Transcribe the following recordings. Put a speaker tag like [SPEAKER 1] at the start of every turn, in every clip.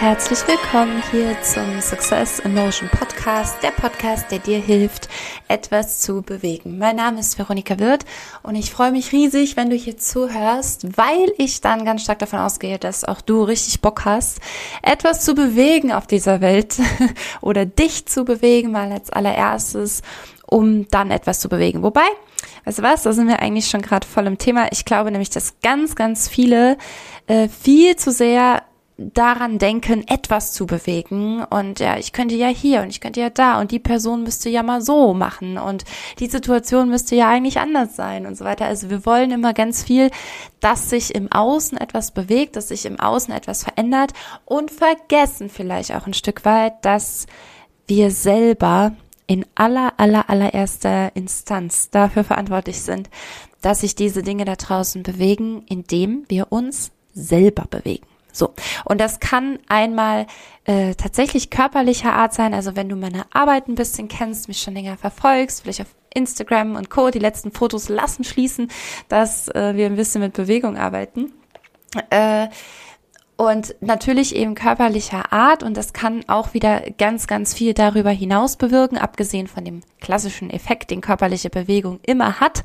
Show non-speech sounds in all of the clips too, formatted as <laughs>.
[SPEAKER 1] herzlich willkommen hier zum Success in Motion Podcast, der Podcast, der dir hilft, etwas zu bewegen. Mein Name ist Veronika Wirth und ich freue mich riesig, wenn du hier zuhörst, weil ich dann ganz stark davon ausgehe, dass auch du richtig Bock hast, etwas zu bewegen auf dieser Welt <laughs> oder dich zu bewegen, mal als allererstes, um dann etwas zu bewegen. Wobei, weißt du was, da sind wir eigentlich schon gerade voll im Thema. Ich glaube nämlich, dass ganz, ganz viele äh, viel zu sehr daran denken, etwas zu bewegen und ja, ich könnte ja hier und ich könnte ja da und die Person müsste ja mal so machen und die Situation müsste ja eigentlich anders sein und so weiter. Also wir wollen immer ganz viel, dass sich im Außen etwas bewegt, dass sich im Außen etwas verändert und vergessen vielleicht auch ein Stück weit, dass wir selber in aller, aller, allererster Instanz dafür verantwortlich sind, dass sich diese Dinge da draußen bewegen, indem wir uns selber bewegen. So, und das kann einmal äh, tatsächlich körperlicher Art sein, also wenn du meine Arbeit ein bisschen kennst, mich schon länger verfolgst, vielleicht auf Instagram und Co. Die letzten Fotos lassen schließen, dass äh, wir ein bisschen mit Bewegung arbeiten. Äh, und natürlich eben körperlicher Art und das kann auch wieder ganz, ganz viel darüber hinaus bewirken, abgesehen von dem klassischen Effekt, den körperliche Bewegung immer hat.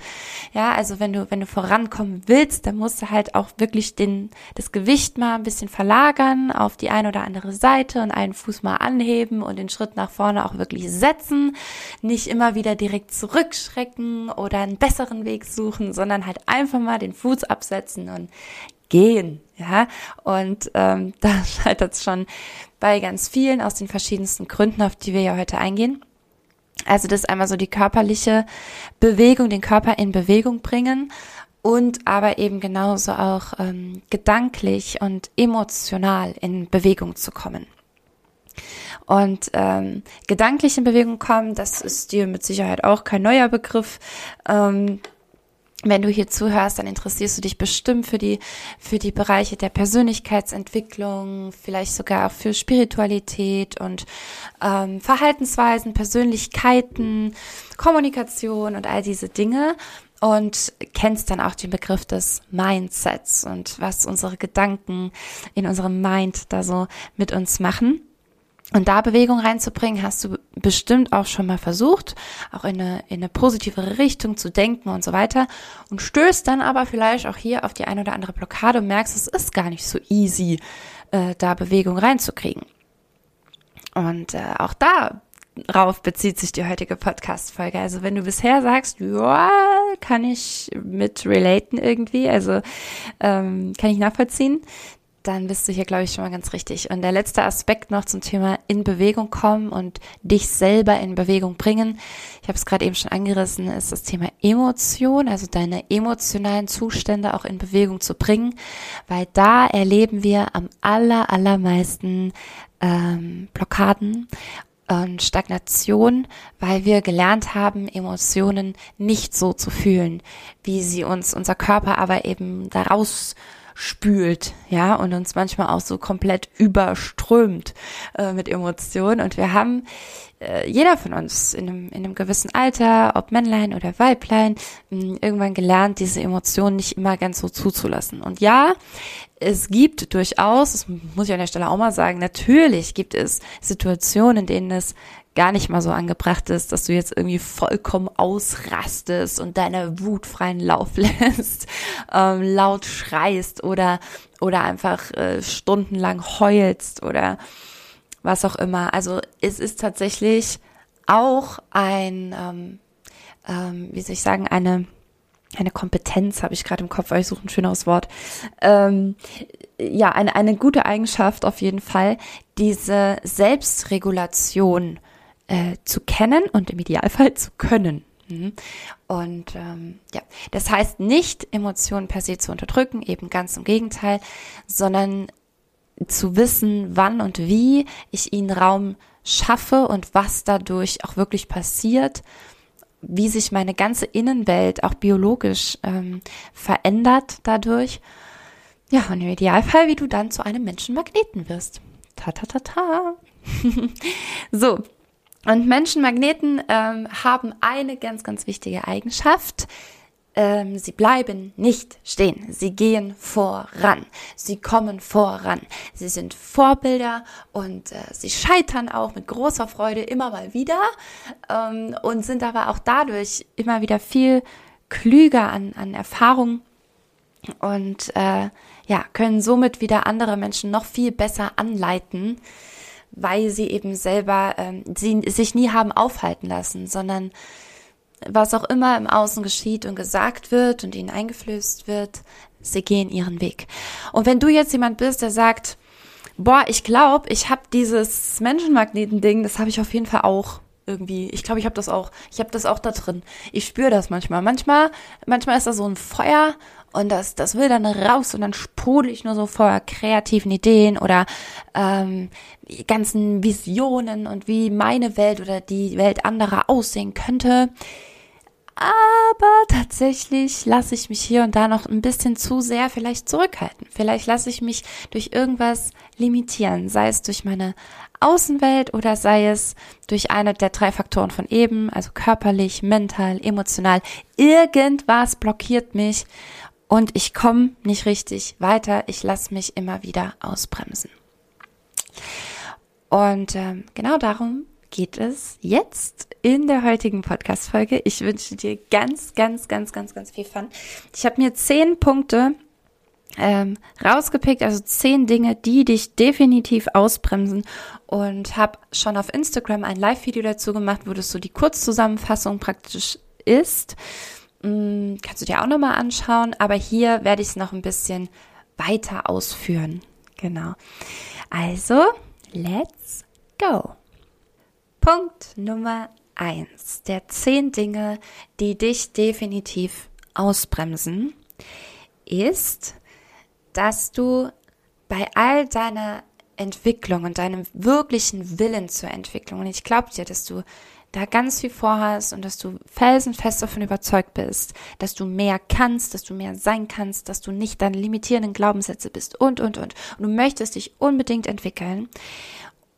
[SPEAKER 1] Ja, also wenn du, wenn du vorankommen willst, dann musst du halt auch wirklich den, das Gewicht mal ein bisschen verlagern auf die eine oder andere Seite und einen Fuß mal anheben und den Schritt nach vorne auch wirklich setzen. Nicht immer wieder direkt zurückschrecken oder einen besseren Weg suchen, sondern halt einfach mal den Fuß absetzen und gehen, ja. Und ähm, <laughs> da scheitert es schon bei ganz vielen aus den verschiedensten Gründen, auf die wir ja heute eingehen. Also das ist einmal so die körperliche Bewegung, den Körper in Bewegung bringen und aber eben genauso auch ähm, gedanklich und emotional in Bewegung zu kommen. Und ähm, gedanklich in Bewegung kommen, das ist dir mit Sicherheit auch kein neuer Begriff. Ähm, wenn du hier zuhörst, dann interessierst du dich bestimmt für die, für die Bereiche der Persönlichkeitsentwicklung, vielleicht sogar auch für Spiritualität und ähm, Verhaltensweisen, Persönlichkeiten, Kommunikation und all diese Dinge und kennst dann auch den Begriff des Mindsets und was unsere Gedanken in unserem Mind da so mit uns machen. Und da Bewegung reinzubringen, hast du bestimmt auch schon mal versucht, auch in eine, in eine positivere Richtung zu denken und so weiter. Und stößt dann aber vielleicht auch hier auf die eine oder andere Blockade und merkst, es ist gar nicht so easy, äh, da Bewegung reinzukriegen. Und äh, auch darauf bezieht sich die heutige Podcast-Folge. Also wenn du bisher sagst, ja, kann ich mit relaten irgendwie, also ähm, kann ich nachvollziehen, dann bist du hier, glaube ich, schon mal ganz richtig. Und der letzte Aspekt noch zum Thema in Bewegung kommen und dich selber in Bewegung bringen. Ich habe es gerade eben schon angerissen, ist das Thema Emotion, also deine emotionalen Zustände auch in Bewegung zu bringen, weil da erleben wir am aller, allermeisten ähm, Blockaden und Stagnation, weil wir gelernt haben, Emotionen nicht so zu fühlen, wie sie uns unser Körper aber eben daraus spült, ja, und uns manchmal auch so komplett überströmt äh, mit Emotionen. Und wir haben, äh, jeder von uns in einem, in einem gewissen Alter, ob Männlein oder Weiblein, mh, irgendwann gelernt, diese Emotionen nicht immer ganz so zuzulassen. Und ja, es gibt durchaus, das muss ich an der Stelle auch mal sagen, natürlich gibt es Situationen, in denen es gar nicht mal so angebracht ist, dass du jetzt irgendwie vollkommen ausrastest und deine Wut freien Lauf <laughs> lässt, ähm, laut schreist oder oder einfach äh, stundenlang heulst oder was auch immer. Also es ist tatsächlich auch ein, ähm, ähm, wie soll ich sagen, eine eine Kompetenz habe ich gerade im Kopf, weil ich suche ein schöneres Wort. Ähm, ja, eine, eine gute Eigenschaft auf jeden Fall, diese Selbstregulation äh, zu kennen und im Idealfall zu können. Mhm. Und ähm, ja, das heißt nicht, Emotionen per se zu unterdrücken, eben ganz im Gegenteil, sondern zu wissen, wann und wie ich ihnen Raum schaffe und was dadurch auch wirklich passiert, wie sich meine ganze Innenwelt auch biologisch ähm, verändert dadurch. Ja, und im Idealfall, wie du dann zu einem Menschenmagneten wirst. Ta ta ta ta. <laughs> so, und Menschenmagneten ähm, haben eine ganz, ganz wichtige Eigenschaft. ähm, sie bleiben nicht stehen. Sie gehen voran. Sie kommen voran. Sie sind Vorbilder und äh, sie scheitern auch mit großer Freude immer mal wieder ähm, und sind aber auch dadurch immer wieder viel klüger an, an Erfahrung und äh, ja, können somit wieder andere Menschen noch viel besser anleiten, weil sie eben selber ähm, sie sich nie haben aufhalten lassen, sondern was auch immer im Außen geschieht und gesagt wird und ihnen eingeflößt wird, sie gehen ihren Weg. Und wenn du jetzt jemand bist, der sagt, boah, ich glaube, ich habe dieses Menschenmagneten-Ding, das habe ich auf jeden Fall auch irgendwie. Ich glaube, ich habe das auch. Ich habe das auch da drin. Ich spüre das manchmal. Manchmal, manchmal ist da so ein Feuer und das, das will dann raus und dann sprudel ich nur so vor kreativen Ideen oder ähm, ganzen Visionen und wie meine Welt oder die Welt anderer aussehen könnte. Aber tatsächlich lasse ich mich hier und da noch ein bisschen zu sehr vielleicht zurückhalten. Vielleicht lasse ich mich durch irgendwas limitieren, sei es durch meine Außenwelt oder sei es durch eine der drei Faktoren von eben, also körperlich, mental, emotional. Irgendwas blockiert mich und ich komme nicht richtig weiter. Ich lasse mich immer wieder ausbremsen. Und ähm, genau darum geht es jetzt in der heutigen Podcast-Folge. Ich wünsche dir ganz, ganz, ganz, ganz, ganz viel Fun. Ich habe mir zehn Punkte ähm, rausgepickt, also zehn Dinge, die dich definitiv ausbremsen und habe schon auf Instagram ein Live-Video dazu gemacht, wo das so die Kurzzusammenfassung praktisch ist. Mm, kannst du dir auch nochmal anschauen, aber hier werde ich es noch ein bisschen weiter ausführen. Genau. Also, let's go. Punkt Nummer eins der zehn Dinge, die dich definitiv ausbremsen, ist, dass du bei all deiner Entwicklung und deinem wirklichen Willen zur Entwicklung, und ich glaube dir, dass du da ganz viel vorhast und dass du felsenfest davon überzeugt bist, dass du mehr kannst, dass du mehr sein kannst, dass du nicht deine limitierenden Glaubenssätze bist und, und, und. Und du möchtest dich unbedingt entwickeln.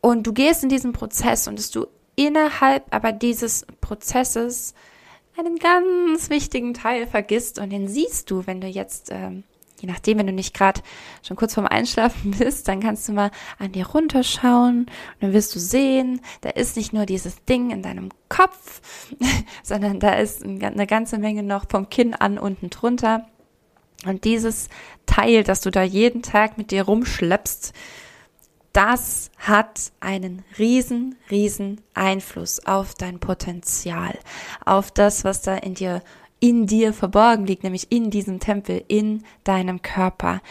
[SPEAKER 1] Und du gehst in diesen Prozess und dass du innerhalb aber dieses Prozesses einen ganz wichtigen Teil vergisst und den siehst du, wenn du jetzt ähm, je nachdem, wenn du nicht gerade schon kurz vorm Einschlafen <laughs> bist, dann kannst du mal an dir runterschauen und dann wirst du sehen, da ist nicht nur dieses Ding in deinem Kopf, <laughs> sondern da ist eine ganze Menge noch vom Kinn an unten drunter. Und dieses Teil, das du da jeden Tag mit dir rumschleppst, das hat einen riesen, riesen Einfluss auf dein Potenzial, auf das, was da in dir in dir verborgen liegt, nämlich in diesem Tempel, in deinem Körper,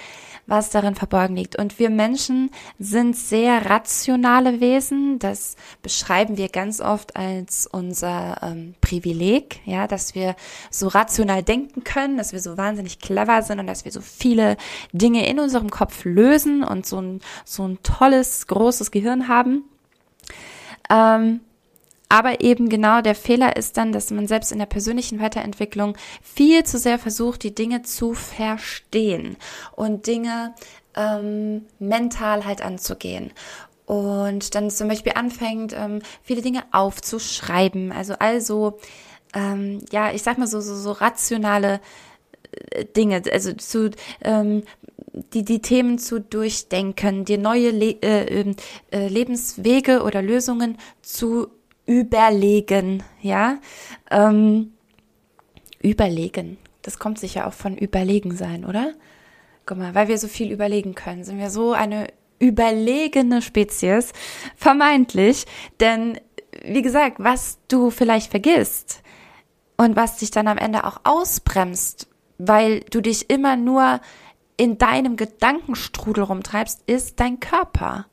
[SPEAKER 1] was darin verborgen liegt. Und wir Menschen sind sehr rationale Wesen. Das beschreiben wir ganz oft als unser ähm, Privileg, ja, dass wir so rational denken können, dass wir so wahnsinnig clever sind und dass wir so viele Dinge in unserem Kopf lösen und so ein, so ein tolles, großes Gehirn haben. Ähm, aber eben genau der Fehler ist dann, dass man selbst in der persönlichen Weiterentwicklung viel zu sehr versucht, die Dinge zu verstehen und Dinge ähm, mental halt anzugehen und dann zum Beispiel anfängt, ähm, viele Dinge aufzuschreiben. Also also ähm, ja, ich sag mal so so, so rationale äh, Dinge, also zu ähm, die die Themen zu durchdenken, dir neue Le äh, ähm, äh, Lebenswege oder Lösungen zu überlegen, ja. Ähm, überlegen. Das kommt sicher auch von überlegen sein, oder? Guck mal, weil wir so viel überlegen können, sind wir so eine überlegene Spezies, vermeintlich. Denn, wie gesagt, was du vielleicht vergisst und was dich dann am Ende auch ausbremst, weil du dich immer nur in deinem Gedankenstrudel rumtreibst, ist dein Körper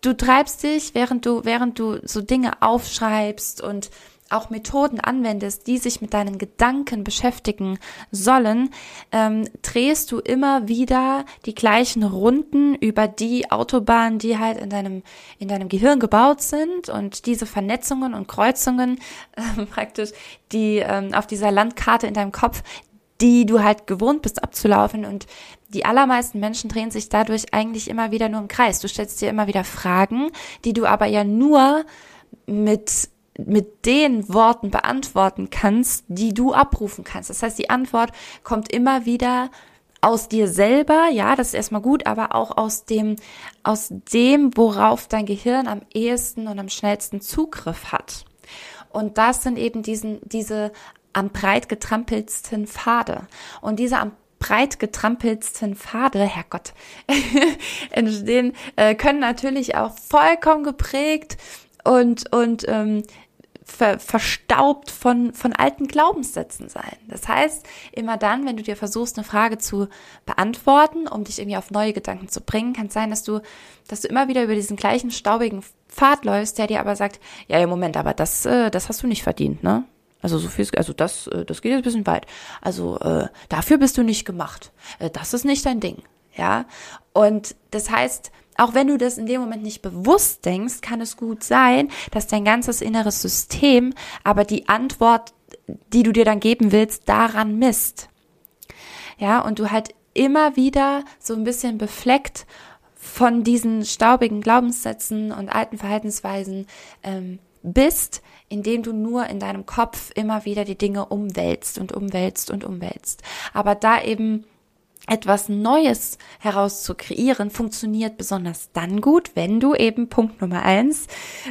[SPEAKER 1] du treibst dich, während du, während du so Dinge aufschreibst und auch Methoden anwendest, die sich mit deinen Gedanken beschäftigen sollen, ähm, drehst du immer wieder die gleichen Runden über die Autobahnen, die halt in deinem, in deinem Gehirn gebaut sind. Und diese Vernetzungen und Kreuzungen <laughs> äh, praktisch, die ähm, auf dieser Landkarte in deinem Kopf, die du halt gewohnt bist abzulaufen und die allermeisten Menschen drehen sich dadurch eigentlich immer wieder nur im Kreis. Du stellst dir immer wieder Fragen, die du aber ja nur mit mit den Worten beantworten kannst, die du abrufen kannst. Das heißt, die Antwort kommt immer wieder aus dir selber, ja, das ist erstmal gut, aber auch aus dem, aus dem, worauf dein Gehirn am ehesten und am schnellsten Zugriff hat. Und das sind eben diesen, diese am breit getrampelsten Pfade. Und diese am breit getrampelsten Pfade, Herrgott, <laughs> entstehen, äh, können natürlich auch vollkommen geprägt und, und ähm, ver, verstaubt von, von alten Glaubenssätzen sein. Das heißt, immer dann, wenn du dir versuchst, eine Frage zu beantworten, um dich irgendwie auf neue Gedanken zu bringen, kann es sein, dass du, dass du immer wieder über diesen gleichen staubigen Pfad läufst, der dir aber sagt, ja, ja, Moment, aber das, äh, das hast du nicht verdient, ne? Also so viel, also das, äh, das geht jetzt ein bisschen weit. Also äh, dafür bist du nicht gemacht. Äh, das ist nicht dein Ding, ja. Und das heißt, auch wenn du das in dem Moment nicht bewusst denkst, kann es gut sein, dass dein ganzes inneres System aber die Antwort, die du dir dann geben willst, daran misst. Ja, und du halt immer wieder so ein bisschen befleckt von diesen staubigen Glaubenssätzen und alten Verhaltensweisen ähm, bist, indem du nur in deinem Kopf immer wieder die Dinge umwälzt und umwälzt und umwälzt. Aber da eben etwas Neues herauszukreieren, funktioniert besonders dann gut, wenn du eben Punkt Nummer eins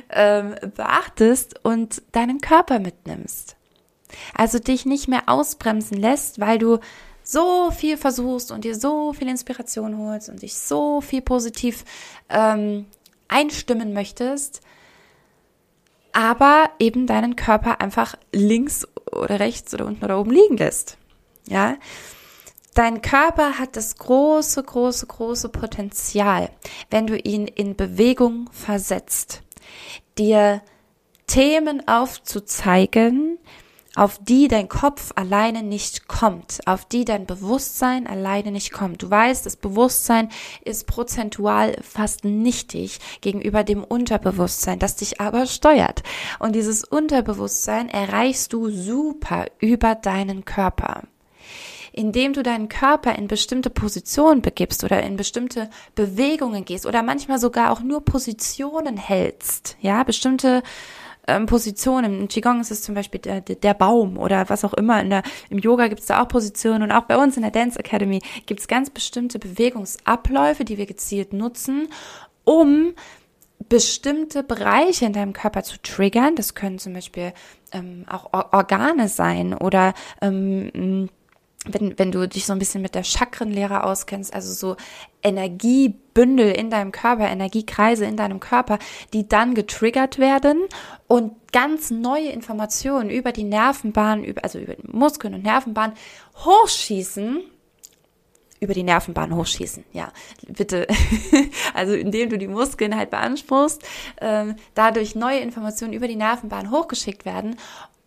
[SPEAKER 1] ähm, beachtest und deinen Körper mitnimmst. Also dich nicht mehr ausbremsen lässt, weil du so viel versuchst und dir so viel Inspiration holst und dich so viel positiv ähm, einstimmen möchtest, aber eben deinen Körper einfach links oder rechts oder unten oder oben liegen lässt. Ja, Dein Körper hat das große, große, große Potenzial, wenn du ihn in Bewegung versetzt, dir Themen aufzuzeigen, auf die dein Kopf alleine nicht kommt, auf die dein Bewusstsein alleine nicht kommt. Du weißt, das Bewusstsein ist prozentual fast nichtig gegenüber dem Unterbewusstsein, das dich aber steuert. Und dieses Unterbewusstsein erreichst du super über deinen Körper indem du deinen Körper in bestimmte Positionen begibst oder in bestimmte Bewegungen gehst oder manchmal sogar auch nur Positionen hältst, ja, bestimmte ähm, Positionen. Im Qigong ist es zum Beispiel der, der Baum oder was auch immer. In der, Im Yoga gibt es da auch Positionen und auch bei uns in der Dance Academy gibt es ganz bestimmte Bewegungsabläufe, die wir gezielt nutzen, um bestimmte Bereiche in deinem Körper zu triggern. Das können zum Beispiel ähm, auch Organe sein oder ähm, wenn, wenn du dich so ein bisschen mit der Chakrenlehre auskennst, also so Energiebündel in deinem Körper, Energiekreise in deinem Körper, die dann getriggert werden und ganz neue Informationen über die Nervenbahn, über, also über Muskeln und Nervenbahn hochschießen, über die Nervenbahn hochschießen, ja, bitte. <laughs> also indem du die Muskeln halt beanspruchst, ähm, dadurch neue Informationen über die Nervenbahn hochgeschickt werden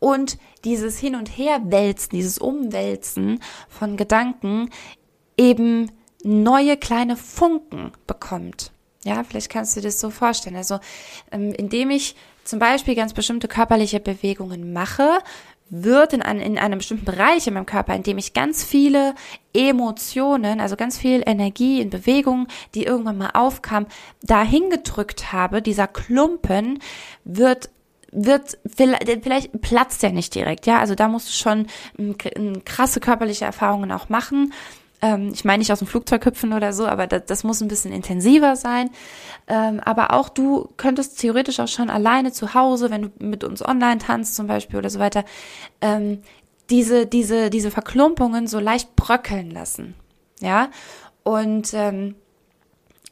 [SPEAKER 1] und dieses Hin und Her wälzen, dieses Umwälzen von Gedanken eben neue kleine Funken bekommt. Ja, vielleicht kannst du dir das so vorstellen. Also, ähm, indem ich zum Beispiel ganz bestimmte körperliche Bewegungen mache, wird in, ein, in einem bestimmten Bereich in meinem Körper, in dem ich ganz viele Emotionen, also ganz viel Energie in Bewegung, die irgendwann mal aufkam, dahin gedrückt habe, dieser Klumpen wird wird vielleicht platzt der nicht direkt, ja. Also da musst du schon krasse körperliche Erfahrungen auch machen. Ähm, ich meine nicht aus dem Flugzeug hüpfen oder so, aber das, das muss ein bisschen intensiver sein. Ähm, aber auch du könntest theoretisch auch schon alleine zu Hause, wenn du mit uns online tanzt zum Beispiel oder so weiter, ähm, diese diese diese Verklumpungen so leicht bröckeln lassen, ja. Und ähm,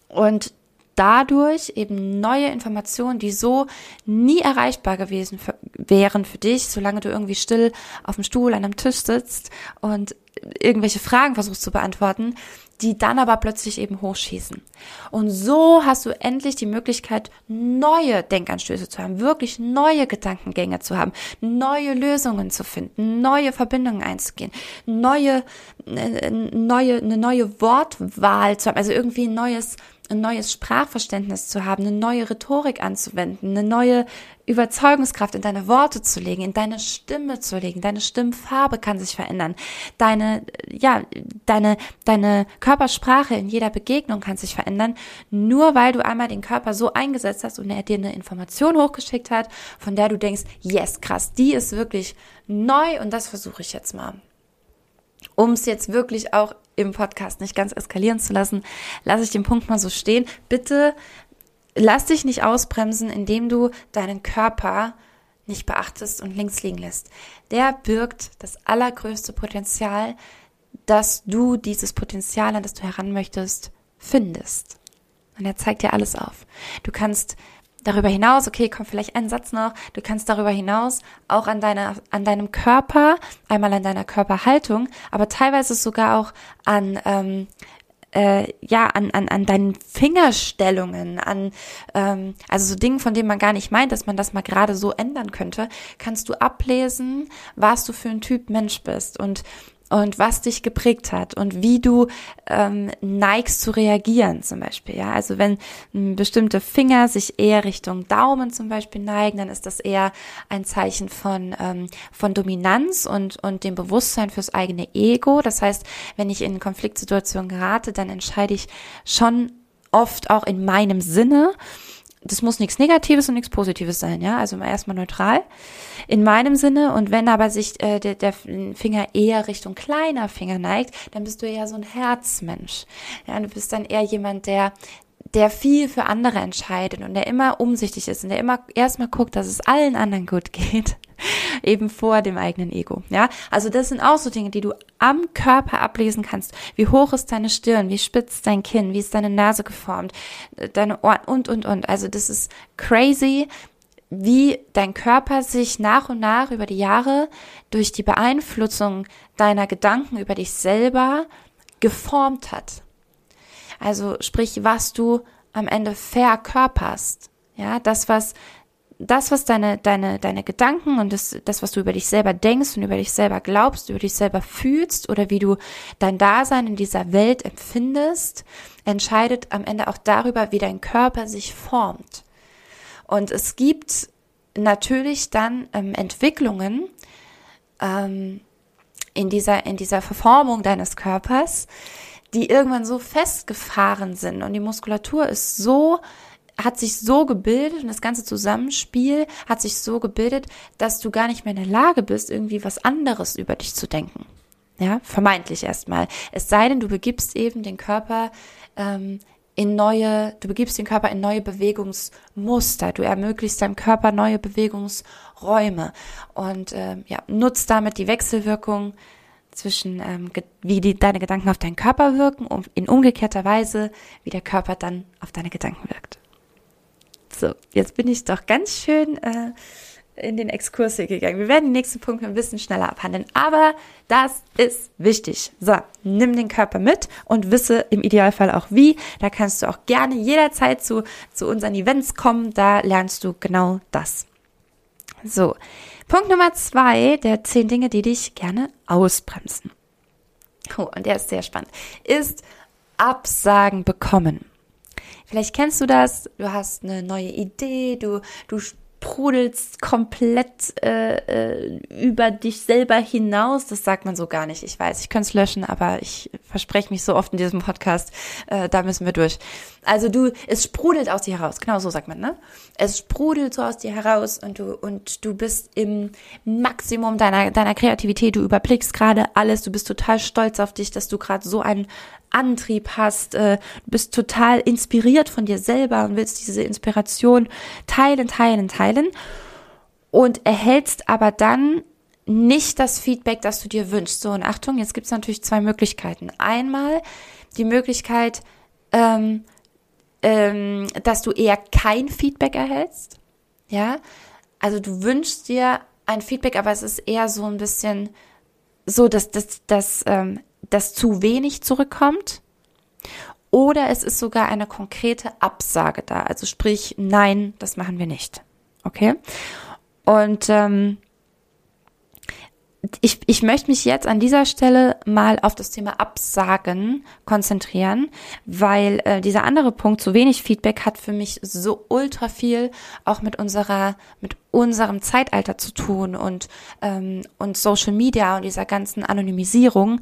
[SPEAKER 1] und dadurch eben neue Informationen, die so nie erreichbar gewesen für, wären für dich, solange du irgendwie still auf dem Stuhl an einem Tisch sitzt und irgendwelche Fragen versuchst zu beantworten, die dann aber plötzlich eben hochschießen. Und so hast du endlich die Möglichkeit, neue Denkanstöße zu haben, wirklich neue Gedankengänge zu haben, neue Lösungen zu finden, neue Verbindungen einzugehen, neue, äh, neue, eine neue Wortwahl zu haben, also irgendwie ein neues ein neues Sprachverständnis zu haben, eine neue Rhetorik anzuwenden, eine neue Überzeugungskraft in deine Worte zu legen, in deine Stimme zu legen. Deine Stimmfarbe kann sich verändern. Deine, ja, deine, deine Körpersprache in jeder Begegnung kann sich verändern. Nur weil du einmal den Körper so eingesetzt hast und er dir eine Information hochgeschickt hat, von der du denkst, yes, krass, die ist wirklich neu und das versuche ich jetzt mal um es jetzt wirklich auch im Podcast nicht ganz eskalieren zu lassen, lasse ich den Punkt mal so stehen. Bitte lass dich nicht ausbremsen, indem du deinen Körper nicht beachtest und links liegen lässt. Der birgt das allergrößte Potenzial, dass du dieses Potenzial, an das du heran möchtest, findest. Und er zeigt dir alles auf. Du kannst darüber hinaus, okay, kommt vielleicht ein Satz noch, du kannst darüber hinaus auch an deiner, an deinem Körper, einmal an deiner Körperhaltung, aber teilweise sogar auch an, ähm, äh, ja, an, an, an deinen Fingerstellungen, an, ähm, also so Dingen, von denen man gar nicht meint, dass man das mal gerade so ändern könnte, kannst du ablesen, was du für ein Typ Mensch bist. Und und was dich geprägt hat und wie du ähm, neigst zu reagieren zum Beispiel. Ja, also wenn m, bestimmte Finger sich eher Richtung Daumen zum Beispiel neigen, dann ist das eher ein Zeichen von ähm, von Dominanz und und dem Bewusstsein fürs eigene Ego. Das heißt, wenn ich in Konfliktsituationen gerate, dann entscheide ich schon oft auch in meinem Sinne das muss nichts Negatives und nichts Positives sein, ja, also erstmal neutral in meinem Sinne. Und wenn aber sich äh, der, der Finger eher Richtung kleiner Finger neigt, dann bist du eher so ein Herzmensch. Ja, du bist dann eher jemand, der der viel für andere entscheidet und der immer umsichtig ist und der immer erstmal guckt, dass es allen anderen gut geht, <laughs> eben vor dem eigenen Ego. Ja, also das sind auch so Dinge, die du am Körper ablesen kannst. Wie hoch ist deine Stirn? Wie spitz dein Kinn? Wie ist deine Nase geformt? Deine Ohren und, und, und. Also das ist crazy, wie dein Körper sich nach und nach über die Jahre durch die Beeinflussung deiner Gedanken über dich selber geformt hat. Also sprich, was du am Ende verkörperst. Ja, das, was, das, was deine, deine, deine Gedanken und das, das, was du über dich selber denkst und über dich selber glaubst, über dich selber fühlst oder wie du dein Dasein in dieser Welt empfindest, entscheidet am Ende auch darüber, wie dein Körper sich formt. Und es gibt natürlich dann ähm, Entwicklungen ähm, in dieser, in dieser Verformung deines Körpers, die irgendwann so festgefahren sind und die Muskulatur ist so hat sich so gebildet und das ganze Zusammenspiel hat sich so gebildet, dass du gar nicht mehr in der Lage bist, irgendwie was anderes über dich zu denken. Ja, vermeintlich erstmal. Es sei denn, du begibst eben den Körper ähm, in neue, du begibst den Körper in neue Bewegungsmuster, du ermöglichst deinem Körper neue Bewegungsräume und ähm, ja, nutzt damit die Wechselwirkung zwischen ähm, wie die, deine Gedanken auf deinen Körper wirken und in umgekehrter Weise, wie der Körper dann auf deine Gedanken wirkt. So, jetzt bin ich doch ganz schön äh, in den Exkurs hier gegangen. Wir werden die nächsten Punkte ein bisschen schneller abhandeln, aber das ist wichtig. So, nimm den Körper mit und wisse im Idealfall auch wie. Da kannst du auch gerne jederzeit zu, zu unseren Events kommen. Da lernst du genau das. So, Punkt Nummer zwei der zehn Dinge, die dich gerne ausbremsen. Oh, und der ist sehr spannend. Ist Absagen bekommen. Vielleicht kennst du das, du hast eine neue Idee, du, du sprudelst komplett äh, äh, über dich selber hinaus. Das sagt man so gar nicht. Ich weiß, ich könnte es löschen, aber ich verspreche mich so oft in diesem Podcast, äh, da müssen wir durch. Also du, es sprudelt aus dir heraus. Genau so sagt man, ne? Es sprudelt so aus dir heraus und du und du bist im Maximum deiner deiner Kreativität. Du überblickst gerade alles. Du bist total stolz auf dich, dass du gerade so ein Antrieb hast, äh, bist total inspiriert von dir selber und willst diese Inspiration teilen, teilen, teilen und erhältst aber dann nicht das Feedback, das du dir wünschst. So, und Achtung, jetzt gibt es natürlich zwei Möglichkeiten. Einmal die Möglichkeit, ähm, ähm, dass du eher kein Feedback erhältst. Ja, also du wünschst dir ein Feedback, aber es ist eher so ein bisschen so, dass das, das ähm, dass zu wenig zurückkommt oder es ist sogar eine konkrete Absage da. Also sprich, nein, das machen wir nicht. Okay? Und ähm, ich, ich möchte mich jetzt an dieser Stelle mal auf das Thema Absagen konzentrieren, weil äh, dieser andere Punkt, zu wenig Feedback, hat für mich so ultra viel auch mit unserer, mit unserem Zeitalter zu tun und, ähm, und Social Media und dieser ganzen Anonymisierung,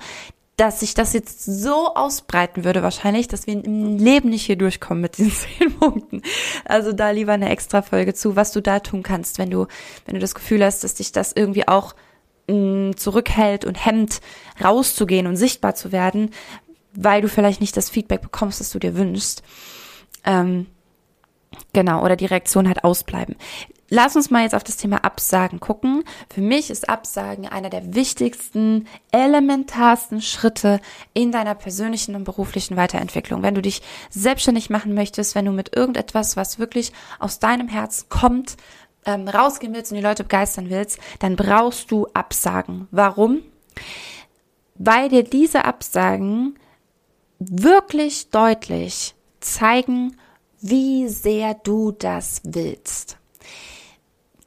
[SPEAKER 1] dass sich das jetzt so ausbreiten würde wahrscheinlich, dass wir im Leben nicht hier durchkommen mit diesen <laughs> zehn Punkten. Also da lieber eine extra Folge zu, was du da tun kannst, wenn du, wenn du das Gefühl hast, dass dich das irgendwie auch mh, mm, zurückhält und hemmt, rauszugehen und sichtbar zu werden, weil du vielleicht nicht das Feedback bekommst, das du dir wünschst. Ähm, genau, oder die Reaktion halt ausbleiben. Lass uns mal jetzt auf das Thema Absagen gucken. Für mich ist Absagen einer der wichtigsten, elementarsten Schritte in deiner persönlichen und beruflichen Weiterentwicklung. Wenn du dich selbstständig machen möchtest, wenn du mit irgendetwas, was wirklich aus deinem Herz kommt, ähm, rausgehen willst und die Leute begeistern willst, dann brauchst du Absagen. Warum? Weil dir diese Absagen wirklich deutlich zeigen, wie sehr du das willst.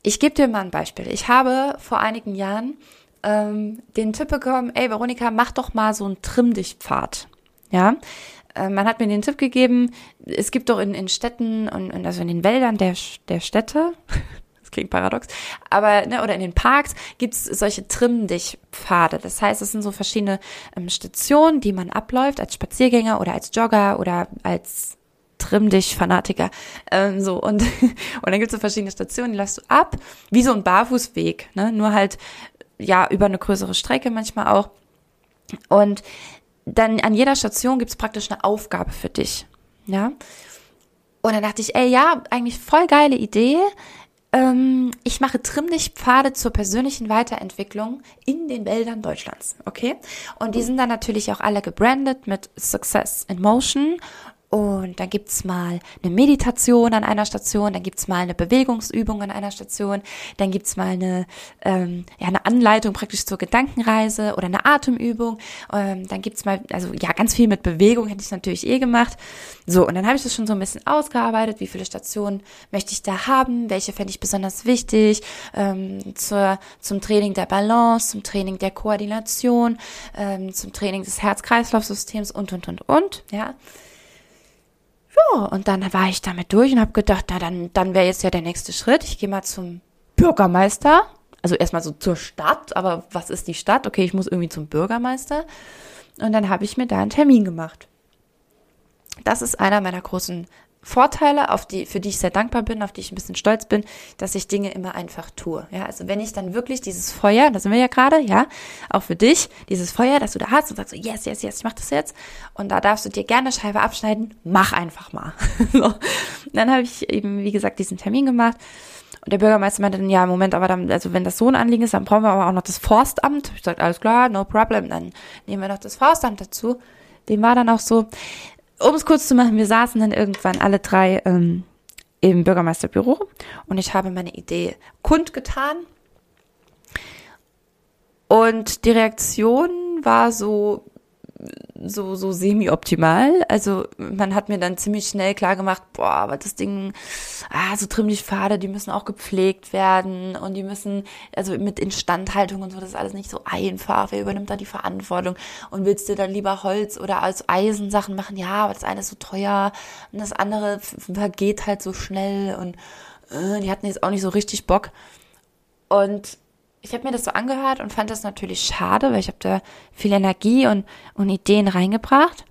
[SPEAKER 1] Ich gebe dir mal ein Beispiel. Ich habe vor einigen Jahren ähm, den Tipp bekommen, ey Veronika, mach doch mal so einen Trimm dich Pfad. Ja, äh, man hat mir den Tipp gegeben, es gibt doch in, in Städten und, und also in den Wäldern der, der Städte, <laughs> das klingt paradox, aber ne, oder in den Parks gibt's solche Trimm dich Pfade. Das heißt, es sind so verschiedene ähm, Stationen, die man abläuft als Spaziergänger oder als Jogger oder als trimm dich, Fanatiker. Ähm, so und, <laughs> und dann gibt's so verschiedene Stationen, die lässt du ab, wie so ein Barfußweg, ne? Nur halt ja über eine größere Strecke manchmal auch. Und dann an jeder Station gibt's praktisch eine Aufgabe für dich. Ja. Und dann dachte ich, ey, ja, eigentlich voll geile Idee. Ähm, ich mache Trimm dich Pfade zur persönlichen Weiterentwicklung in den Wäldern Deutschlands. Okay? Und die sind dann natürlich auch alle gebrandet mit Success in Motion und dann gibt's mal eine Meditation an einer Station, dann gibt's mal eine Bewegungsübung an einer Station, dann gibt's mal eine, ähm, ja, eine Anleitung praktisch zur Gedankenreise oder eine Atemübung. Ähm, dann gibt's mal, also ja, ganz viel mit Bewegung hätte ich natürlich eh gemacht. So, und dann habe ich das schon so ein bisschen ausgearbeitet, wie viele Stationen möchte ich da haben, welche fände ich besonders wichtig, ähm, zur, zum Training der Balance, zum Training der Koordination, ähm, zum Training des Herz-Kreislauf-Systems und, und, und, und, ja. Ja, und dann war ich damit durch und habe gedacht, na dann, dann wäre jetzt ja der nächste Schritt. Ich gehe mal zum Bürgermeister. Also erstmal so zur Stadt, aber was ist die Stadt? Okay, ich muss irgendwie zum Bürgermeister. Und dann habe ich mir da einen Termin gemacht. Das ist einer meiner großen Vorteile, auf die, für die ich sehr dankbar bin, auf die ich ein bisschen stolz bin, dass ich Dinge immer einfach tue. Ja, also wenn ich dann wirklich dieses Feuer, da sind wir ja gerade, ja, auch für dich, dieses Feuer, das du da hast und sagst so, yes, yes, yes, ich mach das jetzt. Und da darfst du dir gerne Scheibe abschneiden, mach einfach mal. <laughs> so. Dann habe ich eben, wie gesagt, diesen Termin gemacht. Und der Bürgermeister meinte dann, ja, im Moment, aber dann, also wenn das so ein Anliegen ist, dann brauchen wir aber auch noch das Forstamt. Ich sagte, alles klar, no problem, dann nehmen wir noch das Forstamt dazu. Dem war dann auch so, um es kurz zu machen, wir saßen dann irgendwann alle drei ähm, im Bürgermeisterbüro und ich habe meine Idee kundgetan. Und die Reaktion war so, so, so semi-optimal. Also man hat mir dann ziemlich schnell klar gemacht, boah, aber das Ding, ah, so trimmlich Pfade, die müssen auch gepflegt werden und die müssen, also mit Instandhaltung und so, das ist alles nicht so einfach. Wer übernimmt da die Verantwortung? Und willst du dann lieber Holz oder als Eisensachen machen? Ja, aber das eine ist so teuer und das andere vergeht halt so schnell und äh, die hatten jetzt auch nicht so richtig Bock. Und ich habe mir das so angehört und fand das natürlich schade, weil ich habe da viel Energie und, und Ideen reingebracht.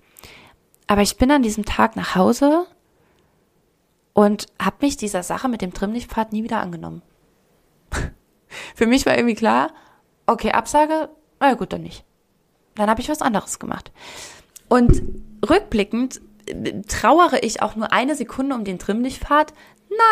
[SPEAKER 1] Aber ich bin an diesem Tag nach Hause und habe mich dieser Sache mit dem Trimmlichtpfad nie wieder angenommen. <laughs> Für mich war irgendwie klar, okay, Absage, na ja, gut, dann nicht. Dann habe ich was anderes gemacht. Und rückblickend äh, trauere ich auch nur eine Sekunde um den Trimmlichtpfad,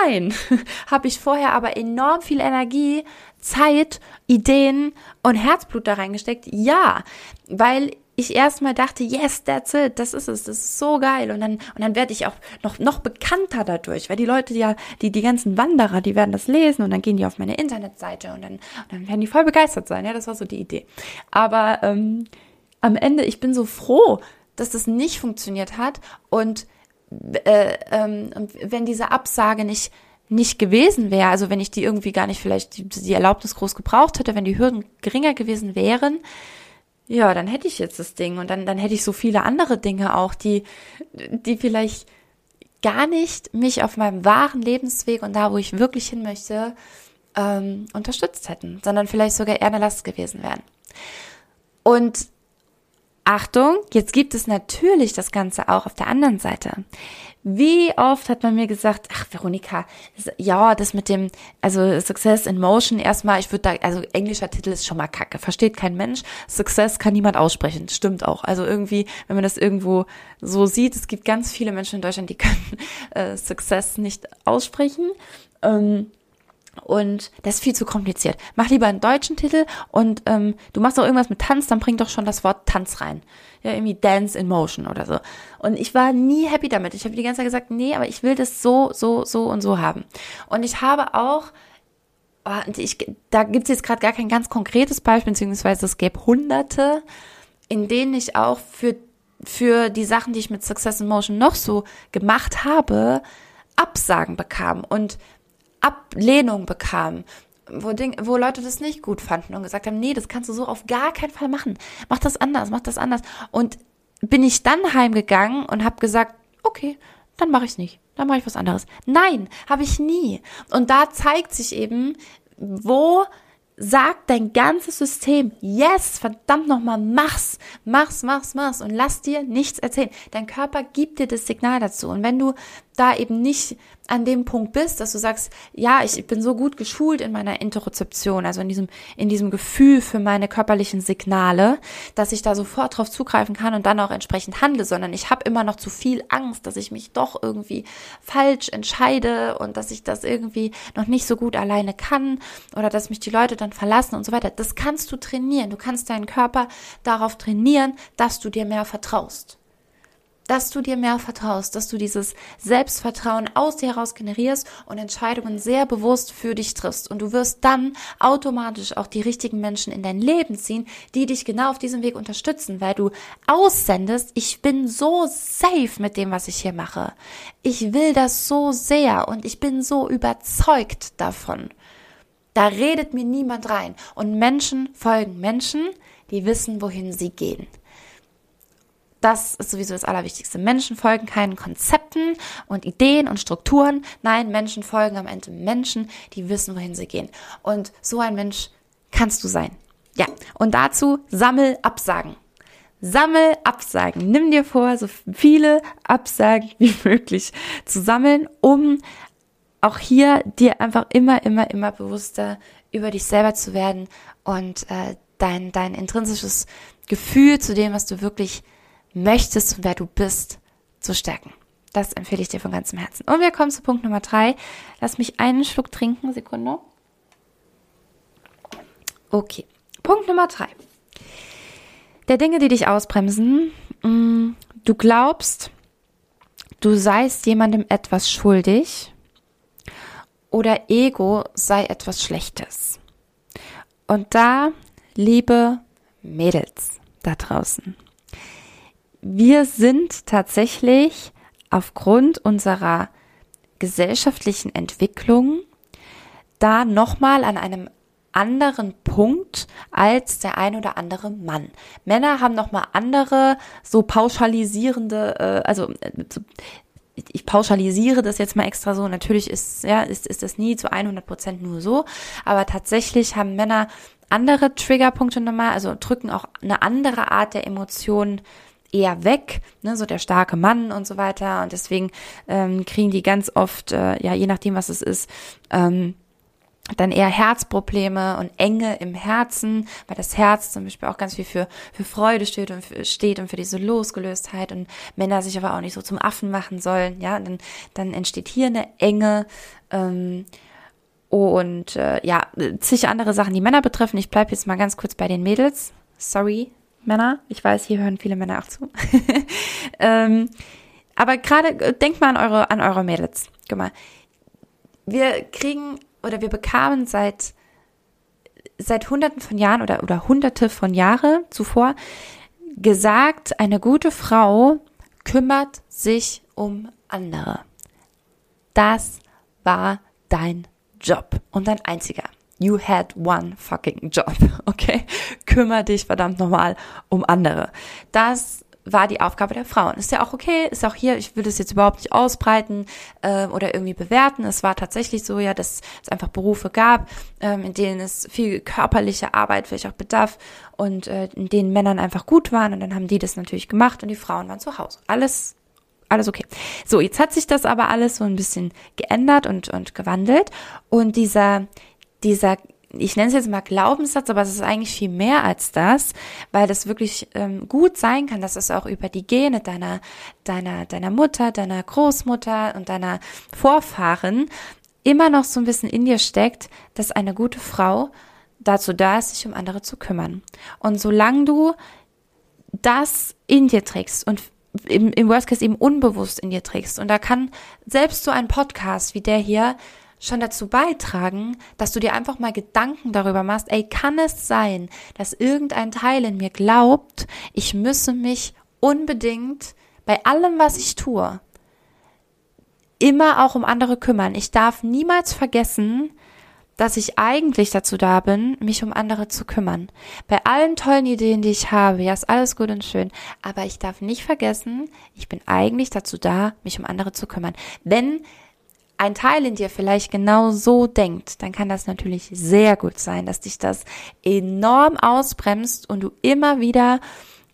[SPEAKER 1] Nein, <laughs> habe ich vorher aber enorm viel Energie, Zeit, Ideen und Herzblut da reingesteckt. Ja, weil ich erstmal dachte, yes, that's it, das ist es, das ist so geil und dann und dann werde ich auch noch noch bekannter dadurch, weil die Leute ja, die die ganzen Wanderer, die werden das lesen und dann gehen die auf meine Internetseite und dann und dann werden die voll begeistert sein. Ja, das war so die Idee. Aber ähm, am Ende, ich bin so froh, dass das nicht funktioniert hat und äh, ähm, wenn diese Absage nicht nicht gewesen wäre, also wenn ich die irgendwie gar nicht vielleicht die, die Erlaubnis groß gebraucht hätte, wenn die Hürden geringer gewesen wären, ja, dann hätte ich jetzt das Ding und dann, dann hätte ich so viele andere Dinge auch, die, die vielleicht gar nicht mich auf meinem wahren Lebensweg und da, wo ich wirklich hin möchte, ähm, unterstützt hätten, sondern vielleicht sogar eher eine Last gewesen wären. Und Achtung, jetzt gibt es natürlich das Ganze auch auf der anderen Seite. Wie oft hat man mir gesagt, ach Veronika, ja, das mit dem, also Success in Motion erstmal, ich würde da, also englischer Titel ist schon mal kacke, versteht kein Mensch. Success kann niemand aussprechen, stimmt auch. Also irgendwie, wenn man das irgendwo so sieht, es gibt ganz viele Menschen in Deutschland, die <laughs> können äh, Success nicht aussprechen. Ähm, und das ist viel zu kompliziert. Mach lieber einen deutschen Titel und ähm, du machst auch irgendwas mit Tanz, dann bring doch schon das Wort Tanz rein. Ja, irgendwie Dance in Motion oder so. Und ich war nie happy damit. Ich habe die ganze Zeit gesagt, nee, aber ich will das so, so, so und so haben. Und ich habe auch, oh, ich, da gibt es jetzt gerade gar kein ganz konkretes Beispiel, beziehungsweise es gäbe hunderte, in denen ich auch für, für die Sachen, die ich mit Success in Motion noch so gemacht habe, Absagen bekam. Und Ablehnung bekam, wo, Ding, wo Leute das nicht gut fanden und gesagt haben, nee, das kannst du so auf gar keinen Fall machen. Mach das anders, mach das anders. Und bin ich dann heimgegangen und habe gesagt, okay, dann mache ich nicht. Dann mache ich was anderes. Nein, habe ich nie. Und da zeigt sich eben, wo sagt dein ganzes System, yes, verdammt nochmal, mach's, mach's, mach's, mach's und lass dir nichts erzählen. Dein Körper gibt dir das Signal dazu. Und wenn du da eben nicht an dem Punkt bist, dass du sagst, ja, ich bin so gut geschult in meiner Interozeption, also in diesem, in diesem Gefühl für meine körperlichen Signale, dass ich da sofort drauf zugreifen kann und dann auch entsprechend handle, sondern ich habe immer noch zu viel Angst, dass ich mich doch irgendwie falsch entscheide und dass ich das irgendwie noch nicht so gut alleine kann oder dass mich die Leute dann verlassen und so weiter. Das kannst du trainieren. Du kannst deinen Körper darauf trainieren, dass du dir mehr vertraust dass du dir mehr vertraust, dass du dieses Selbstvertrauen aus dir heraus generierst und Entscheidungen sehr bewusst für dich triffst. Und du wirst dann automatisch auch die richtigen Menschen in dein Leben ziehen, die dich genau auf diesem Weg unterstützen, weil du aussendest, ich bin so safe mit dem, was ich hier mache. Ich will das so sehr und ich bin so überzeugt davon. Da redet mir niemand rein. Und Menschen folgen Menschen, die wissen, wohin sie gehen. Das ist sowieso das Allerwichtigste. Menschen folgen keinen Konzepten und Ideen und Strukturen. Nein, Menschen folgen am Ende Menschen, die wissen, wohin sie gehen. Und so ein Mensch kannst du sein. Ja, und dazu sammel Absagen. Sammel Absagen. Nimm dir vor, so viele Absagen <laughs> wie möglich zu sammeln, um auch hier dir einfach immer, immer, immer bewusster über dich selber zu werden und äh, dein, dein intrinsisches Gefühl zu dem, was du wirklich möchtest und wer du bist, zu stärken. Das empfehle ich dir von ganzem Herzen. Und wir kommen zu Punkt Nummer drei. Lass mich einen Schluck trinken. Sekunde. Okay. Punkt Nummer drei. Der Dinge, die dich ausbremsen. Mm, du glaubst, du seist jemandem etwas schuldig oder Ego sei etwas Schlechtes. Und da, liebe Mädels da draußen, wir sind tatsächlich aufgrund unserer gesellschaftlichen Entwicklung da nochmal an einem anderen Punkt als der ein oder andere Mann. Männer haben nochmal andere, so pauschalisierende, äh, also äh, ich pauschalisiere das jetzt mal extra so. Natürlich ist, ja, ist, ist das nie zu 100 Prozent nur so. Aber tatsächlich haben Männer andere Triggerpunkte nochmal, also drücken auch eine andere Art der Emotionen eher weg, ne, so der starke Mann und so weiter. Und deswegen ähm, kriegen die ganz oft, äh, ja, je nachdem, was es ist, ähm, dann eher Herzprobleme und Enge im Herzen, weil das Herz zum Beispiel auch ganz viel für, für Freude steht und, für, steht und für diese Losgelöstheit und Männer sich aber auch nicht so zum Affen machen sollen, ja, dann, dann entsteht hier eine Enge, ähm, und äh, ja, zig andere Sachen, die Männer betreffen. Ich bleibe jetzt mal ganz kurz bei den Mädels. Sorry, Männer. Ich weiß, hier hören viele Männer auch zu. <laughs> ähm, aber gerade äh, denkt mal an eure, an eure Mädels. Guck mal. Wir kriegen oder wir bekamen seit, seit hunderten von Jahren oder, oder hunderte von Jahre zuvor gesagt, eine gute Frau kümmert sich um andere. Das war dein Job und dein einziger. You had one fucking job, <laughs> okay? Kümmer dich verdammt nochmal um andere. Das war die Aufgabe der Frauen. Ist ja auch okay, ist auch hier, ich will das jetzt überhaupt nicht ausbreiten äh, oder irgendwie bewerten. Es war tatsächlich so, ja, dass es einfach Berufe gab, ähm, in denen es viel körperliche Arbeit vielleicht auch bedarf und äh, in denen Männern einfach gut waren und dann haben die das natürlich gemacht und die Frauen waren zu Hause. Alles alles okay. So, jetzt hat sich das aber alles so ein bisschen geändert und, und gewandelt. Und dieser, dieser ich nenne es jetzt mal Glaubenssatz, aber es ist eigentlich viel mehr als das, weil das wirklich ähm, gut sein kann, dass es auch über die Gene deiner, deiner, deiner Mutter, deiner Großmutter und deiner Vorfahren immer noch so ein bisschen in dir steckt, dass eine gute Frau dazu da ist, sich um andere zu kümmern. Und solange du das in dir trägst und im, im Worst Case eben unbewusst in dir trägst, und da kann selbst so ein Podcast wie der hier schon dazu beitragen, dass du dir einfach mal Gedanken darüber machst, ey, kann es sein, dass irgendein Teil in mir glaubt, ich müsse mich unbedingt bei allem, was ich tue, immer auch um andere kümmern. Ich darf niemals vergessen, dass ich eigentlich dazu da bin, mich um andere zu kümmern. Bei allen tollen Ideen, die ich habe, ja, ist alles gut und schön, aber ich darf nicht vergessen, ich bin eigentlich dazu da, mich um andere zu kümmern. Wenn ein Teil in dir vielleicht genau so denkt, dann kann das natürlich sehr gut sein, dass dich das enorm ausbremst und du immer wieder,